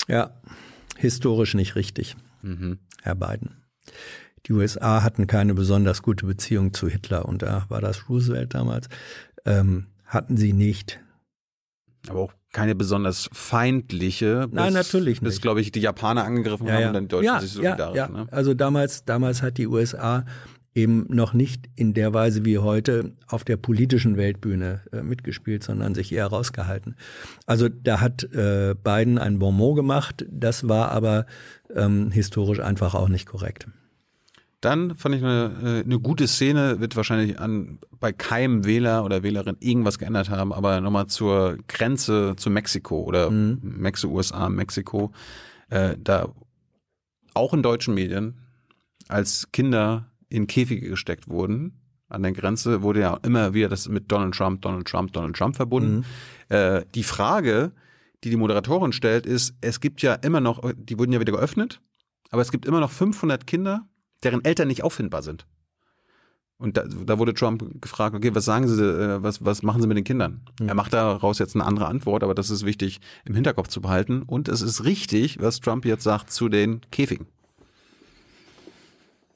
Ja, historisch nicht richtig, mhm. Herr Biden. Die USA hatten keine besonders gute Beziehung zu Hitler und da war das Roosevelt damals. Ähm, hatten sie nicht. Aber auch keine besonders feindliche. Bis, Nein, natürlich nicht. Bis, glaube ich, die Japaner angegriffen ja, haben ja. und dann die Deutschen ja, sich solidarisch. Ja, ja. Ne? Also damals, damals hat die USA eben noch nicht in der Weise wie heute auf der politischen Weltbühne äh, mitgespielt, sondern sich eher rausgehalten. Also da hat äh, Biden ein Bonmot gemacht, das war aber ähm, historisch einfach auch nicht korrekt. Dann fand ich eine, äh, eine gute Szene, wird wahrscheinlich an, bei keinem Wähler oder Wählerin irgendwas geändert haben, aber nochmal zur Grenze zu Mexiko oder mhm. Mexiko, USA, Mexiko, äh, da auch in deutschen Medien als Kinder in Käfige gesteckt wurden. An der Grenze wurde ja immer wieder das mit Donald Trump, Donald Trump, Donald Trump verbunden. Mhm. Äh, die Frage, die die Moderatorin stellt, ist, es gibt ja immer noch, die wurden ja wieder geöffnet, aber es gibt immer noch 500 Kinder, deren Eltern nicht auffindbar sind. Und da, da wurde Trump gefragt, okay, was sagen Sie, äh, was, was machen Sie mit den Kindern? Mhm. Er macht daraus jetzt eine andere Antwort, aber das ist wichtig im Hinterkopf zu behalten. Und es ist richtig, was Trump jetzt sagt zu den Käfigen.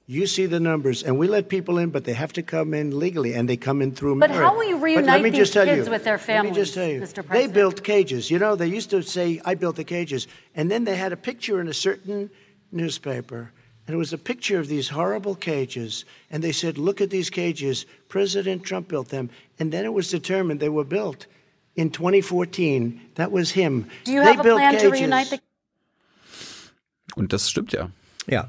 You see the numbers, and we let people in, but they have to come in legally, and they come in through But how will you reunite these kids you, with their families, Let me just tell you, Mr. President? They built cages. You know, they used to say, I built the cages. And then they had a picture in a certain newspaper, and it was a picture of these horrible cages. And they said, look at these cages. President Trump built them. And then it was determined they were built in 2014. That was him. Do you they have a plan cages. to reunite the Und das stimmt ja. Ja,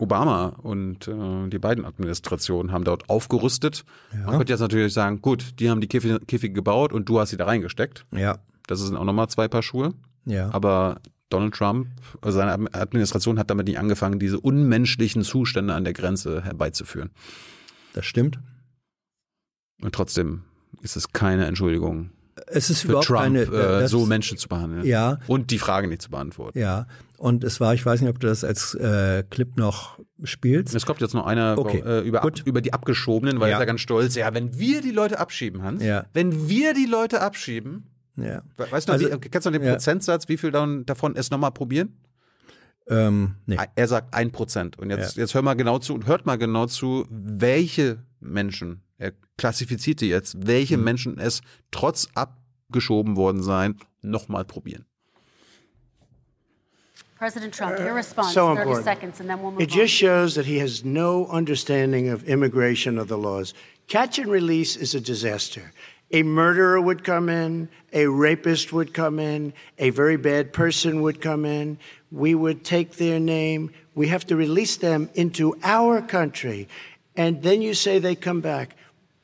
Obama und äh, die beiden Administrationen haben dort aufgerüstet. Ja. Man könnte jetzt natürlich sagen, gut, die haben die Käfige, Käfige gebaut und du hast sie da reingesteckt. Ja. Das sind auch nochmal zwei Paar Schuhe. Ja. Aber Donald Trump, also seine Administration hat damit nicht angefangen, diese unmenschlichen Zustände an der Grenze herbeizuführen. Das stimmt. Und trotzdem ist es keine Entschuldigung es ist für überhaupt Trump, keine, äh, so Menschen zu behandeln. Ja. Und die Frage nicht zu beantworten. Ja. Und es war, ich weiß nicht, ob du das als äh, Clip noch spielst. Es kommt jetzt noch einer okay. äh, über, ab, über die Abgeschobenen, weil ja. er ganz stolz. Ja, wenn wir die Leute abschieben, Hans, ja. wenn wir die Leute abschieben, ja. weißt du, also, wie, kennst du den ja. Prozentsatz, wie viel davon es nochmal probieren? Ähm, nee. Er sagt ein Prozent. Und jetzt, ja. jetzt hör mal genau zu und hört mal genau zu, welche Menschen, er klassifiziert die jetzt, welche mhm. Menschen es trotz abgeschoben worden sein, nochmal probieren. President Trump, your response, so 30 important. seconds, and then we'll move It just shows that he has no understanding of immigration or the laws. Catch and release is a disaster. A murderer would come in, a rapist would come in, a very bad person would come in. We would take their name. We have to release them into our country. And then you say they come back.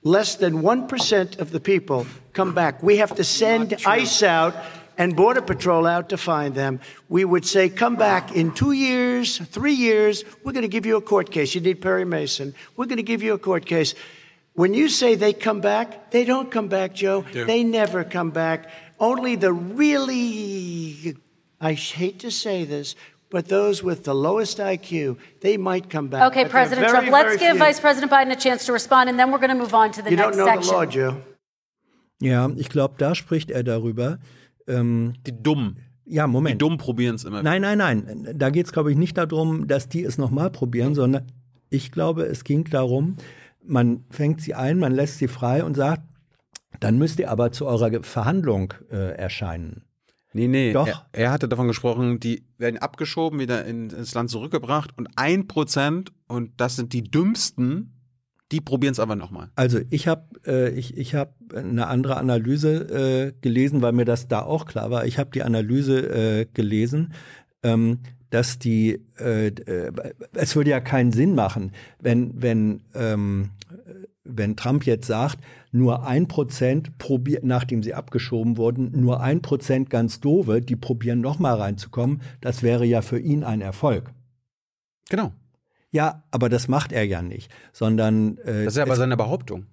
Less than 1% of the people come back. We have to send ICE out and Border Patrol out to find them, we would say, come back in two years, three years, we're going to give you a court case. You need Perry Mason. We're going to give you a court case. When you say they come back, they don't come back, Joe. They never come back. Only the really, I hate to say this, but those with the lowest IQ, they might come back. Okay, President very, Trump, let's give few. Vice President Biden a chance to respond, and then we're going to move on to the you next don't know section. The law, Joe. Ja, ich glaube, da spricht er darüber, Ähm, die Dummen. Ja, Moment. Die Dummen probieren es immer. Nein, nein, nein. Da geht es, glaube ich, nicht darum, dass die es nochmal probieren, sondern ich glaube, es ging darum, man fängt sie ein, man lässt sie frei und sagt, dann müsst ihr aber zu eurer Verhandlung äh, erscheinen. Nee, nee. Doch. Er, er, hatte davon gesprochen, die werden abgeschoben, wieder in, ins Land zurückgebracht und ein Prozent, und das sind die dümmsten, die probieren es aber nochmal. Also ich habe äh, ich, ich hab eine andere Analyse äh, gelesen, weil mir das da auch klar war. Ich habe die Analyse äh, gelesen, ähm, dass die, äh, äh, es würde ja keinen Sinn machen, wenn, wenn ähm, wenn Trump jetzt sagt, nur ein Prozent probiert, nachdem sie abgeschoben wurden, nur ein Prozent ganz doofe, die probieren nochmal reinzukommen, das wäre ja für ihn ein Erfolg. Genau. Ja, aber das macht er ja nicht, sondern äh, das ist ja aber seine Behauptung.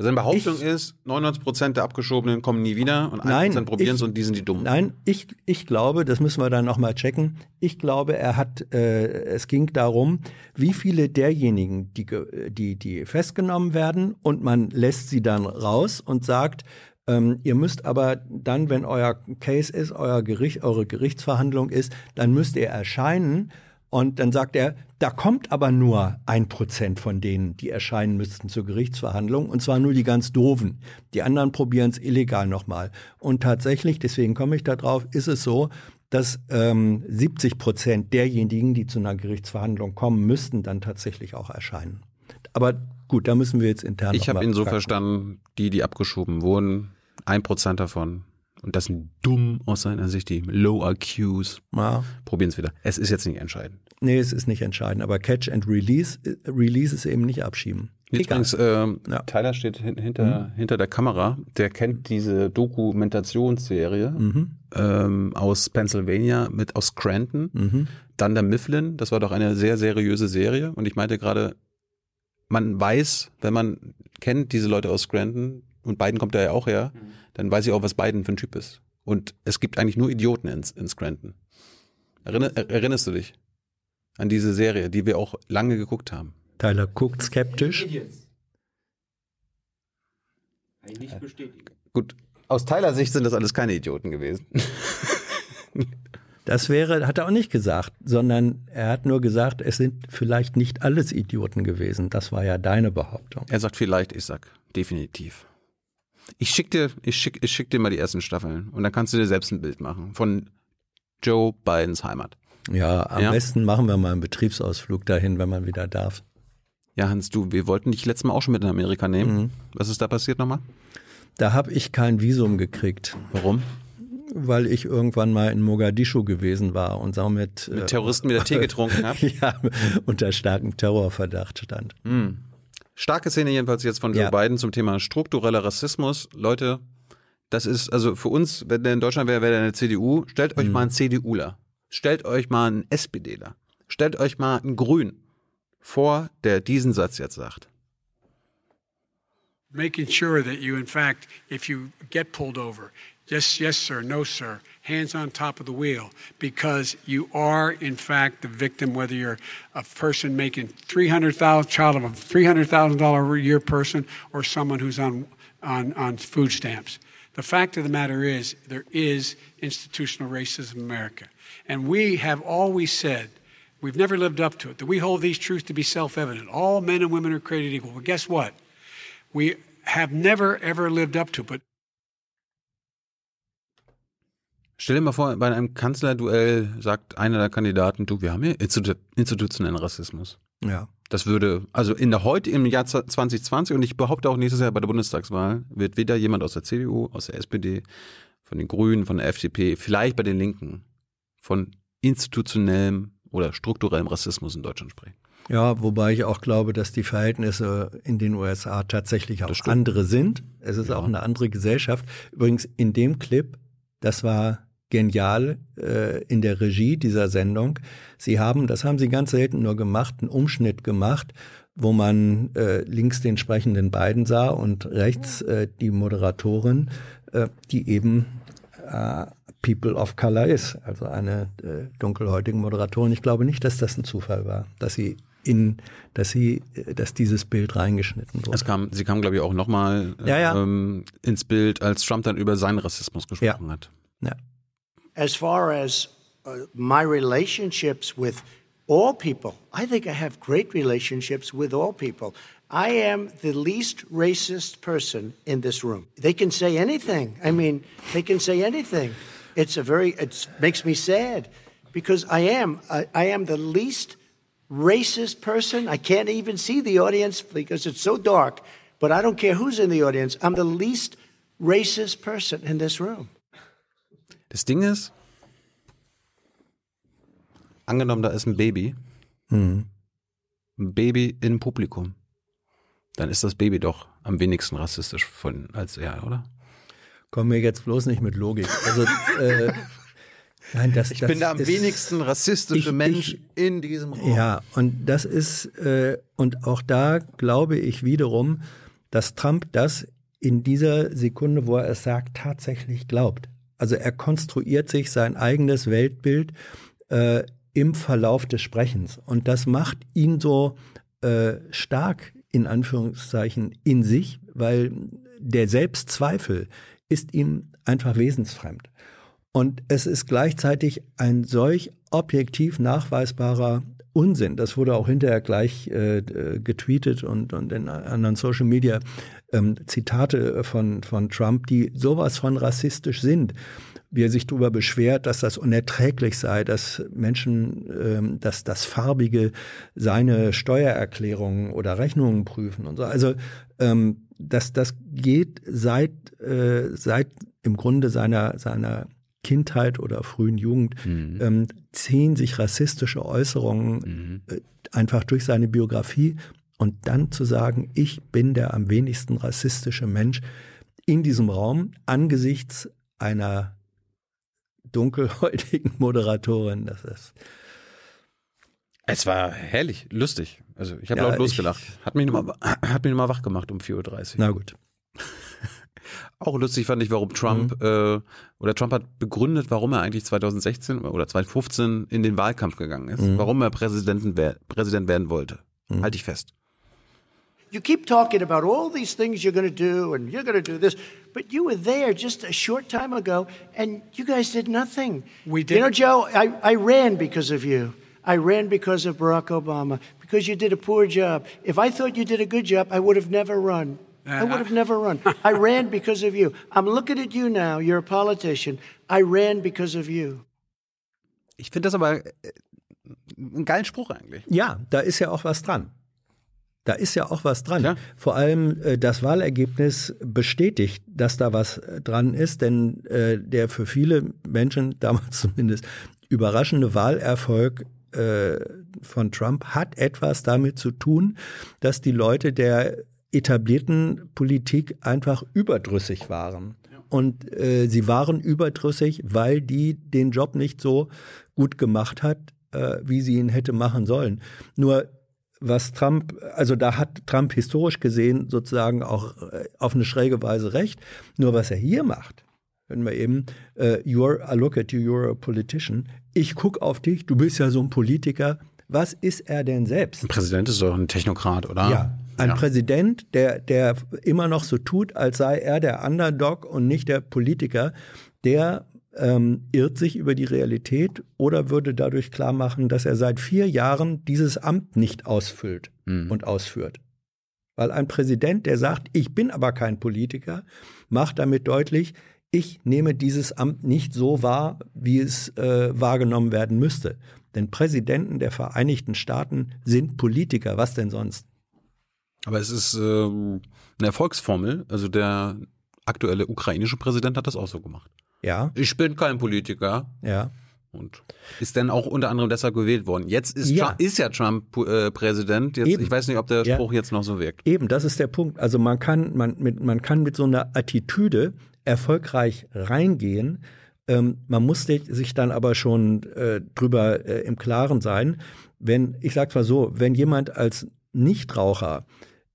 Seine Behauptung ich, ist, 99 Prozent der Abgeschobenen kommen nie wieder und 1 Prozent probieren es und die sind die Dummen. Nein, ich, ich glaube, das müssen wir dann nochmal checken. Ich glaube, er hat, äh, es ging darum, wie viele derjenigen, die, die, die festgenommen werden und man lässt sie dann raus und sagt, ähm, ihr müsst aber dann, wenn euer Case ist, euer Gericht, eure Gerichtsverhandlung ist, dann müsst ihr erscheinen und dann sagt er, da kommt aber nur ein Prozent von denen, die erscheinen müssten zur Gerichtsverhandlung, und zwar nur die ganz doofen. Die anderen probieren es illegal nochmal. Und tatsächlich, deswegen komme ich da drauf, ist es so, dass ähm, 70 Prozent derjenigen, die zu einer Gerichtsverhandlung kommen, müssten dann tatsächlich auch erscheinen. Aber gut, da müssen wir jetzt intern. Ich habe ihn so verstanden, die, die abgeschoben wurden, ein Prozent davon und das sind dumm aus seiner Sicht, die Low IQs. Ja. Probieren es wieder. Es ist jetzt nicht entscheidend. Nee, es ist nicht entscheidend, aber Catch and Release, Release ist eben nicht abschieben. Übrigens, äh, ja. Tyler steht hinter, mhm. hinter der Kamera, der kennt diese Dokumentationsserie mhm. ähm, aus Pennsylvania mit aus Scranton. Mhm. Dann der Mifflin, das war doch eine sehr seriöse Serie. Und ich meinte gerade, man weiß, wenn man kennt diese Leute aus Scranton, und Biden kommt da ja auch her, mhm dann weiß ich auch, was Biden für ein Typ ist. Und es gibt eigentlich nur Idioten in, in Scranton. Erinner, erinnerst du dich an diese Serie, die wir auch lange geguckt haben? Tyler guckt skeptisch. Nicht bestätigen. Gut, aus Tyler Sicht sind das alles keine Idioten gewesen. Das wäre, hat er auch nicht gesagt, sondern er hat nur gesagt, es sind vielleicht nicht alles Idioten gewesen. Das war ja deine Behauptung. Er sagt vielleicht, ich sag definitiv. Ich schick dir, ich schick, ich schick dir mal die ersten Staffeln und dann kannst du dir selbst ein Bild machen von Joe Bidens Heimat. Ja, am ja? besten machen wir mal einen Betriebsausflug dahin, wenn man wieder darf. Ja, Hans, du, wir wollten dich letztes Mal auch schon mit in Amerika nehmen. Mhm. Was ist da passiert nochmal? Da habe ich kein Visum gekriegt. Warum? Weil ich irgendwann mal in Mogadischu gewesen war und somit mit Terroristen wieder Tee getrunken habe. ja, unter starkem Terrorverdacht stand. Mhm. Starke Szene jedenfalls jetzt von Joe ja. Biden zum Thema struktureller Rassismus. Leute, das ist, also für uns, wenn der in Deutschland wäre, wäre der eine CDU. Stellt euch mhm. mal einen CDUler. Stellt euch mal einen SPDler. Stellt euch mal einen Grün vor, der diesen Satz jetzt sagt. Making sure that you, in fact, if you get pulled over, Yes, yes, sir. No, sir. Hands on top of the wheel because you are, in fact, the victim, whether you're a person making 300000 child of a $300,000 a year person or someone who's on, on, on food stamps. The fact of the matter is, there is institutional racism in America. And we have always said, we've never lived up to it, that we hold these truths to be self evident. All men and women are created equal. But guess what? We have never, ever lived up to it. But Stell dir mal vor, bei einem Kanzlerduell sagt einer der Kandidaten, du, wir haben hier institutionellen Rassismus. Ja. Das würde, also in der heute im Jahr 2020 und ich behaupte auch nächstes Jahr bei der Bundestagswahl wird weder jemand aus der CDU, aus der SPD, von den Grünen, von der FDP, vielleicht bei den Linken von institutionellem oder strukturellem Rassismus in Deutschland sprechen. Ja, wobei ich auch glaube, dass die Verhältnisse in den USA tatsächlich auch andere sind. Es ist ja. auch eine andere Gesellschaft. Übrigens in dem Clip, das war genial äh, in der Regie dieser Sendung. Sie haben, das haben sie ganz selten nur gemacht, einen Umschnitt gemacht, wo man äh, links den sprechenden beiden sah und rechts äh, die Moderatorin, äh, die eben äh, People of Color ist, also eine äh, dunkelhäutige Moderatorin. Ich glaube nicht, dass das ein Zufall war, dass sie in, dass sie, äh, dass dieses Bild reingeschnitten wurde. Es kam, sie kam, glaube ich, auch nochmal ja, ja. ähm, ins Bild, als Trump dann über seinen Rassismus gesprochen ja. hat. Ja. As far as uh, my relationships with all people, I think I have great relationships with all people. I am the least racist person in this room. They can say anything. I mean, they can say anything. It's a very, it makes me sad because I am, I, I am the least racist person. I can't even see the audience because it's so dark, but I don't care who's in the audience. I'm the least racist person in this room. Das Ding ist, angenommen, da ist ein Baby. Mhm. Ein Baby im Publikum. Dann ist das Baby doch am wenigsten rassistisch von als er, oder? Komm mir jetzt bloß nicht mit Logik. Also äh, Nein, das, ich das bin der am ist, wenigsten rassistische ich, Mensch ich, in diesem Raum. Ja, und das ist, äh, und auch da glaube ich wiederum, dass Trump das in dieser Sekunde, wo er es sagt, tatsächlich glaubt. Also er konstruiert sich sein eigenes Weltbild äh, im Verlauf des Sprechens. Und das macht ihn so äh, stark, in Anführungszeichen, in sich, weil der Selbstzweifel ist ihm einfach wesensfremd. Und es ist gleichzeitig ein solch objektiv nachweisbarer Unsinn. Das wurde auch hinterher gleich äh, getweetet und, und in anderen Social Media ähm, Zitate von, von Trump, die sowas von rassistisch sind. Wie er sich darüber beschwert, dass das unerträglich sei, dass Menschen, ähm, dass das Farbige seine Steuererklärungen oder Rechnungen prüfen und so. Also ähm, das, das geht seit, äh, seit im Grunde seiner, seiner Kindheit oder frühen Jugend mhm. ähm, ziehen sich rassistische Äußerungen mhm. äh, einfach durch seine Biografie und dann zu sagen, ich bin der am wenigsten rassistische Mensch in diesem Raum angesichts einer dunkelhäutigen Moderatorin, das ist es war herrlich, lustig. Also ich habe ja, laut losgelacht. Hat mich nochmal hat mich noch wach gemacht um 4.30 Uhr. Na gut. Auch lustig fand ich, warum Trump, mhm. äh, oder Trump hat begründet, warum er eigentlich 2016 oder 2015 in den Wahlkampf gegangen ist. Mhm. Warum er Präsidenten Präsident werden wollte. Mhm. Halte ich fest. You keep talking about all these things you're going to do and you're going to do this, but you were there just a short time ago and you guys did nothing. We did. You know, Joe, I, I ran because of you. I ran because of Barack Obama, because you did a poor job. If I thought you did a good job, I would have never run. I uh-huh. would have never run. I ran because of you. I'm looking at you now. You're a politician. I ran because of you. Ich finde das aber äh, einen geilen Spruch eigentlich. Ja, da ist ja auch was dran. Da ist ja auch was dran. Ja. Vor allem äh, das Wahlergebnis bestätigt, dass da was äh, dran ist, denn äh, der für viele Menschen, damals zumindest, überraschende Wahlerfolg äh, von Trump hat etwas damit zu tun, dass die Leute der etablierten Politik einfach überdrüssig waren. Und äh, sie waren überdrüssig, weil die den Job nicht so gut gemacht hat, äh, wie sie ihn hätte machen sollen. Nur was Trump, also da hat Trump historisch gesehen sozusagen auch äh, auf eine schräge Weise recht. Nur was er hier macht, wenn wir eben, äh, you're, I look at you, you're a politician. Ich guck auf dich, du bist ja so ein Politiker. Was ist er denn selbst? Ein Präsident ist doch ein Technokrat, oder? Ja, ein ja. Präsident, der, der immer noch so tut, als sei er der Underdog und nicht der Politiker, der ähm, irrt sich über die Realität oder würde dadurch klar machen, dass er seit vier Jahren dieses Amt nicht ausfüllt mhm. und ausführt. Weil ein Präsident, der sagt, ich bin aber kein Politiker, macht damit deutlich, ich nehme dieses Amt nicht so wahr, wie es äh, wahrgenommen werden müsste. Denn Präsidenten der Vereinigten Staaten sind Politiker, was denn sonst? Aber es ist ähm, eine Erfolgsformel. Also der aktuelle ukrainische Präsident hat das auch so gemacht. Ja. Ich bin kein Politiker. Ja. Und ist dann auch unter anderem deshalb gewählt worden. Jetzt ist, ja, Trump, ist ja Trump äh, Präsident. Jetzt, ich weiß nicht, ob der Spruch ja. jetzt noch so wirkt. Eben, das ist der Punkt. Also man kann, man, mit, man kann mit so einer Attitüde erfolgreich reingehen. Ähm, man muss sich dann aber schon äh, drüber äh, im Klaren sein. Wenn, ich sag's mal so, wenn jemand als Nichtraucher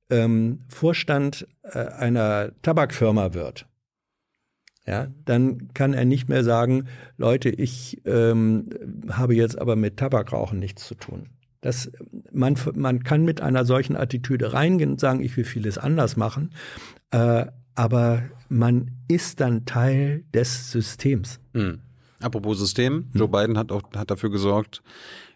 ähm, Vorstand äh, einer Tabakfirma wird, ja, dann kann er nicht mehr sagen, Leute, ich ähm, habe jetzt aber mit Tabakrauchen nichts zu tun. Das, man, man kann mit einer solchen Attitüde reingehen und sagen, ich will vieles anders machen, äh, aber man ist dann Teil des Systems. Hm. Apropos System, Joe Biden hat auch hat dafür gesorgt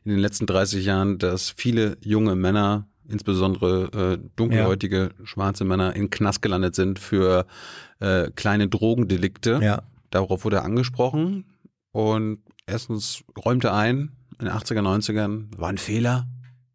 in den letzten 30 Jahren, dass viele junge Männer insbesondere äh, dunkelhäutige ja. schwarze Männer in Knast gelandet sind für äh, kleine Drogendelikte. Ja. Darauf wurde er angesprochen und erstens räumte ein, in den 80er, 90ern, war ein Fehler.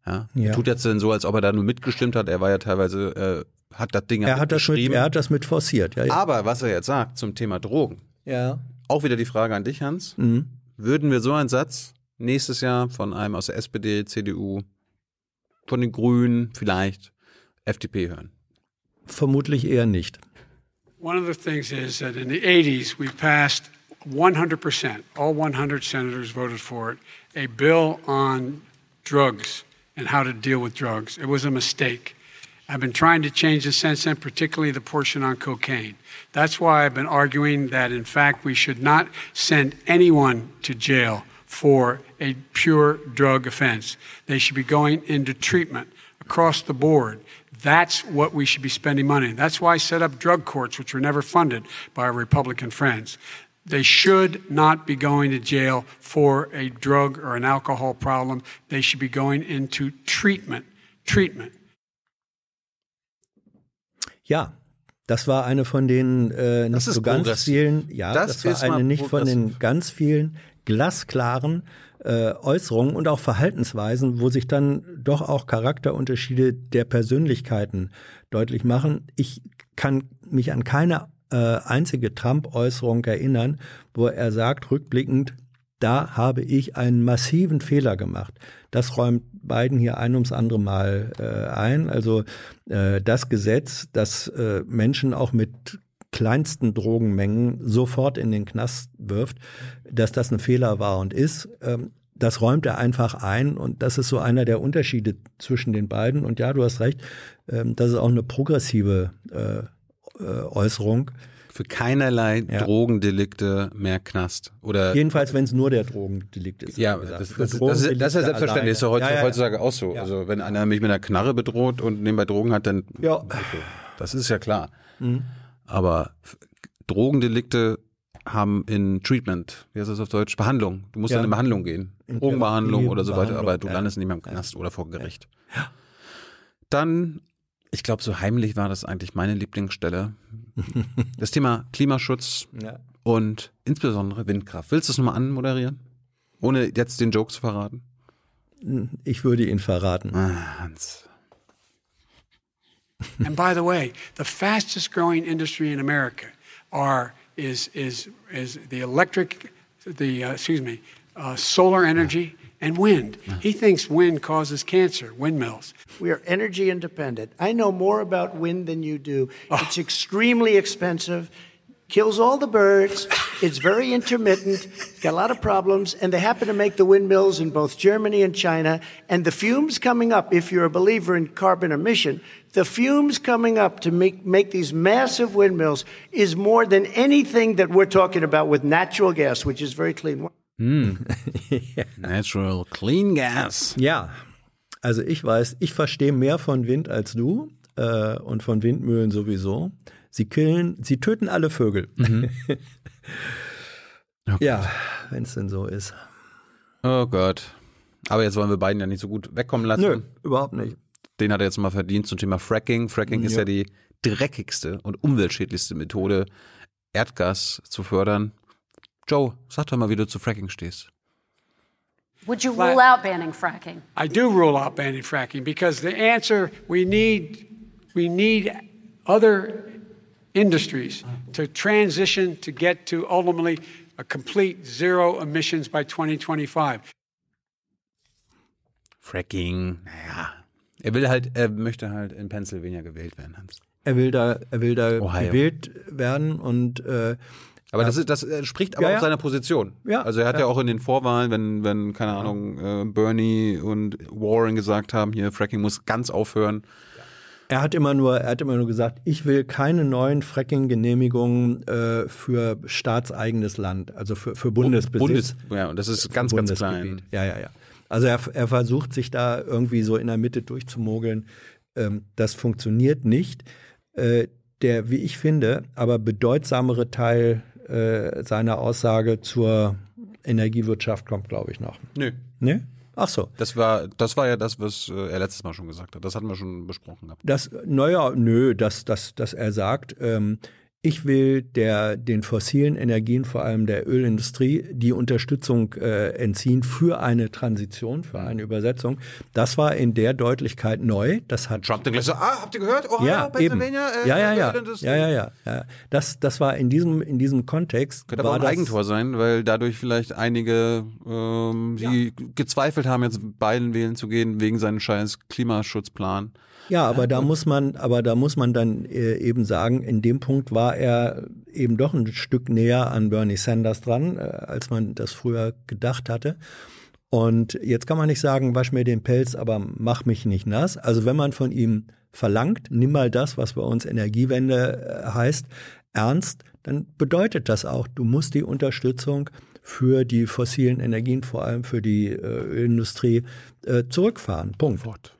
Ja. ja. Tut jetzt denn so, als ob er da nur mitgestimmt hat. Er war ja teilweise, äh, hat das Ding er hat das mit, Er hat das mit forciert, ja, ja. Aber was er jetzt sagt zum Thema Drogen. Ja. Auch wieder die Frage an dich, Hans. Mhm. Würden wir so einen Satz nächstes Jahr von einem aus der SPD, CDU, von den Grünen vielleicht FDP hören. Vermutlich eher nicht. One of the things is that in the 80s we passed 100%, all 100 senators voted for it, a bill on drugs and how to deal with drugs. It was a mistake. I've been trying to change the since then, particularly the portion on cocaine. That's why I've been arguing that, in fact, we should not send anyone to jail for a pure drug offense. They should be going into treatment across the board. That's what we should be spending money. That's why I set up drug courts, which were never funded by our Republican friends. They should not be going to jail for a drug or an alcohol problem. They should be going into treatment. Treatment. Ja, das war eine von den äh, nicht so ganz vielen, ja, das, das war eine nicht von den ganz vielen glasklaren äh, Äußerungen und auch Verhaltensweisen, wo sich dann doch auch Charakterunterschiede der Persönlichkeiten deutlich machen. Ich kann mich an keine äh, einzige Trump-Äußerung erinnern, wo er sagt, rückblickend, da habe ich einen massiven Fehler gemacht. Das räumt Biden hier ein ums andere Mal äh, ein. Also äh, das Gesetz, das äh, Menschen auch mit kleinsten Drogenmengen sofort in den Knast wirft, dass das ein Fehler war und ist. Ähm, das räumt er einfach ein und das ist so einer der Unterschiede zwischen den beiden. Und ja, du hast recht, ähm, das ist auch eine progressive äh, äh, Äußerung. Für keinerlei ja. Drogendelikte mehr Knast. Oder Jedenfalls, wenn es nur der Drogendelikt ist. Ja, das, das, das, ist, das ist ja selbstverständlich. Das ist ja heutzutage, ja, ja. heutzutage auch so. Also wenn einer mich mit einer Knarre bedroht und nebenbei Drogen hat, dann ja. das ist ja klar. Mhm. Aber Drogendelikte haben in Treatment, wie heißt das auf Deutsch? Behandlung. Du musst ja. dann in Behandlung gehen. Drogenbehandlung oder so weiter, aber du ja. landest nicht mehr im Knast ja. oder vor Gericht. Ja. Dann, ich glaube, so heimlich war das eigentlich meine Lieblingsstelle. das Thema Klimaschutz und insbesondere Windkraft. Willst du es nochmal anmoderieren? Ohne jetzt den Joke zu verraten? Ich würde ihn verraten. Ah, Hans. and by the way, the fastest growing industry in America are is is is the electric, the uh, excuse me, uh, solar energy and wind. He thinks wind causes cancer, windmills. We are energy independent. I know more about wind than you do. Oh. It's extremely expensive kills all the birds. It's very intermittent. got a lot of problems, and they happen to make the windmills in both Germany and China. And the fumes coming up, if you're a believer in carbon emission, the fumes coming up to make, make these massive windmills is more than anything that we're talking about with natural gas, which is very clean. Mm. Natural clean gas. Ja, also ich weiß, ich verstehe mehr von Wind als du äh, und von Windmühlen sowieso. Sie killen, sie töten alle Vögel. Mhm. Oh ja, wenn es denn so ist. Oh Gott. Aber jetzt wollen wir beiden ja nicht so gut wegkommen lassen. Nö, überhaupt nicht. Den hat er jetzt mal verdient zum Thema Fracking. Fracking ja. ist ja die dreckigste und umweltschädlichste Methode, Erdgas zu fördern. Joe, sag doch mal, wie du zu Fracking stehst. Would you rule out banning fracking? I do rule out banning fracking because the answer we need we need other industries to transition to get to ultimately a complete zero emissions by 2025. Fracking, naja. Er will halt, er möchte halt in Pennsylvania gewählt werden, Hans. Er will da, er will da gewählt werden und äh, aber das, ist, das spricht aber ja, ja. auch seiner Position. Ja, also er hat ja. ja. auch in den Vorwahlen, wenn, wenn keine Ahnung, äh, Bernie und Warren gesagt haben, hier Fracking muss ganz aufhören, er hat immer nur, er hat immer nur gesagt, ich will keine neuen Fracking-Genehmigungen äh, für staatseigenes Land, also für, für Bundesbesitz. Bundes, ja, und das ist ganz, ganz klein. Ja, ja, ja. Also er, er versucht sich da irgendwie so in der Mitte durchzumogeln. Ähm, das funktioniert nicht. Äh, der, wie ich finde, aber bedeutsamere Teil äh, seiner Aussage zur Energiewirtschaft kommt, glaube ich, noch. Nö. Nee? Ach so. Das war, das war ja das, was äh, er letztes Mal schon gesagt hat. Das hatten wir schon besprochen. Das, naja, nö, dass, dass, dass er sagt, ähm, ich will der, den fossilen Energien, vor allem der Ölindustrie, die Unterstützung äh, entziehen für eine Transition, für eine Übersetzung. Das war in der Deutlichkeit neu. Das hat Trump dann gleich so, ah, habt ihr gehört? Oh, ja, Pennsylvania, äh, ja, ja, ja, ja, ja, ja, ja. Das, das war in diesem, in diesem Kontext. Könnte aber auch ein Eigentor sein, weil dadurch vielleicht einige, ähm, die ja. gezweifelt haben, jetzt Biden wählen zu gehen, wegen seinem scheiß Klimaschutzplan Ja, aber da muss man, aber da muss man dann äh, eben sagen, in dem Punkt war er eben doch ein Stück näher an Bernie Sanders dran, äh, als man das früher gedacht hatte. Und jetzt kann man nicht sagen, wasch mir den Pelz, aber mach mich nicht nass. Also wenn man von ihm verlangt, nimm mal das, was bei uns Energiewende äh, heißt, ernst, dann bedeutet das auch, du musst die Unterstützung für die fossilen Energien, vor allem für die Ölindustrie, zurückfahren. Punkt.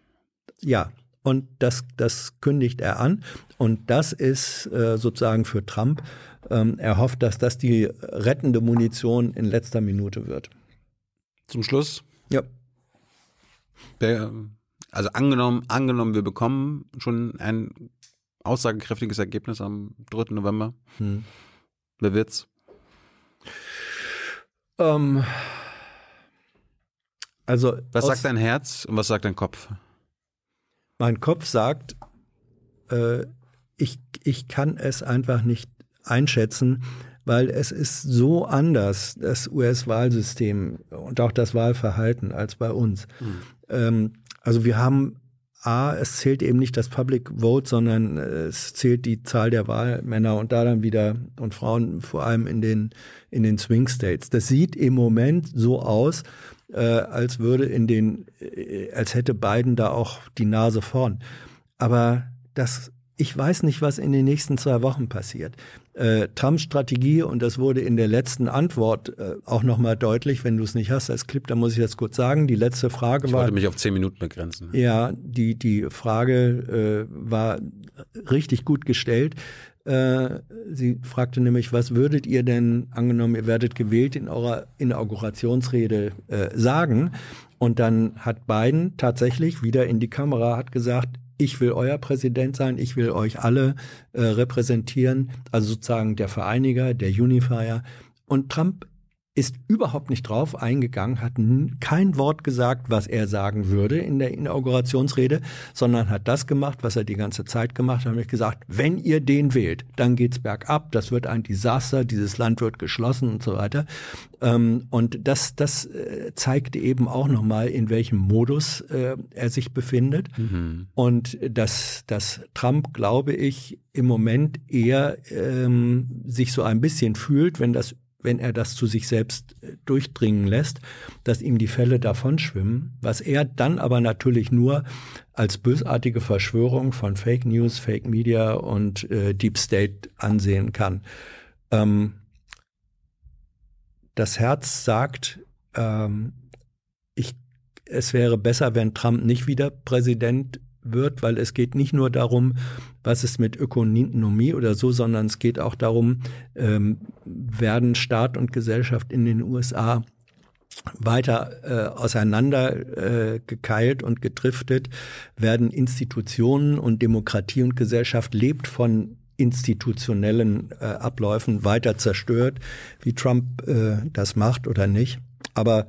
Ja, und das, das kündigt er an. Und das ist äh, sozusagen für Trump. Ähm, er hofft, dass das die rettende Munition in letzter Minute wird. Zum Schluss? Ja. Der, also angenommen, angenommen, wir bekommen schon ein aussagekräftiges Ergebnis am 3. November. Hm. Wer wird's? Ähm, also was sagt dein Herz und was sagt dein Kopf? Mein Kopf sagt, äh, ich, ich kann es einfach nicht einschätzen, weil es ist so anders, das US-Wahlsystem und auch das Wahlverhalten als bei uns. Mhm. Ähm, also wir haben A, es zählt eben nicht das Public Vote, sondern es zählt die Zahl der Wahlmänner und da dann wieder und Frauen vor allem in den, in den Swing States. Das sieht im Moment so aus, äh, als würde in den, äh, als hätte Biden da auch die Nase vorn. Aber das ich weiß nicht, was in den nächsten zwei Wochen passiert. Äh, Trumps Strategie, und das wurde in der letzten Antwort äh, auch nochmal deutlich, wenn du es nicht hast als Clip, dann muss ich das kurz sagen. Die letzte Frage ich war. Ich wollte mich auf zehn Minuten begrenzen. Ja, die, die Frage äh, war richtig gut gestellt. Äh, sie fragte nämlich, was würdet ihr denn, angenommen, ihr werdet gewählt, in eurer Inaugurationsrede äh, sagen? Und dann hat Biden tatsächlich wieder in die Kamera hat gesagt, ich will euer Präsident sein, ich will euch alle äh, repräsentieren, also sozusagen der Vereiniger, der Unifier. Und Trump ist überhaupt nicht drauf eingegangen, hat kein Wort gesagt, was er sagen würde in der Inaugurationsrede, sondern hat das gemacht, was er die ganze Zeit gemacht hat, nämlich gesagt, wenn ihr den wählt, dann geht's bergab, das wird ein Desaster, dieses Land wird geschlossen und so weiter. Ähm, und das, das äh, zeigt eben auch nochmal, in welchem Modus äh, er sich befindet. Mhm. Und dass, dass Trump, glaube ich, im Moment eher ähm, sich so ein bisschen fühlt, wenn das wenn er das zu sich selbst äh, durchdringen lässt, dass ihm die Fälle davonschwimmen, was er dann aber natürlich nur als bösartige Verschwörung von Fake News, Fake Media und äh, Deep State ansehen kann. Ähm, das Herz sagt, ähm, ich, es wäre besser, wenn Trump nicht wieder Präsident wird, weil es geht nicht nur darum, was ist mit Ökonomie oder so, sondern es geht auch darum, ähm, werden Staat und Gesellschaft in den USA weiter äh, auseinander äh, und getriftet, werden Institutionen und Demokratie und Gesellschaft lebt von institutionellen äh, Abläufen weiter zerstört, wie Trump äh, das macht oder nicht. Aber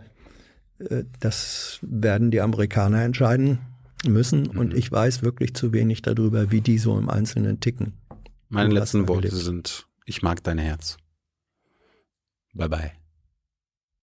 äh, das werden die Amerikaner entscheiden müssen und mhm. ich weiß wirklich zu wenig darüber, wie die so im Einzelnen ticken. Meine letzten Worte sind, ich mag dein Herz. Bye bye.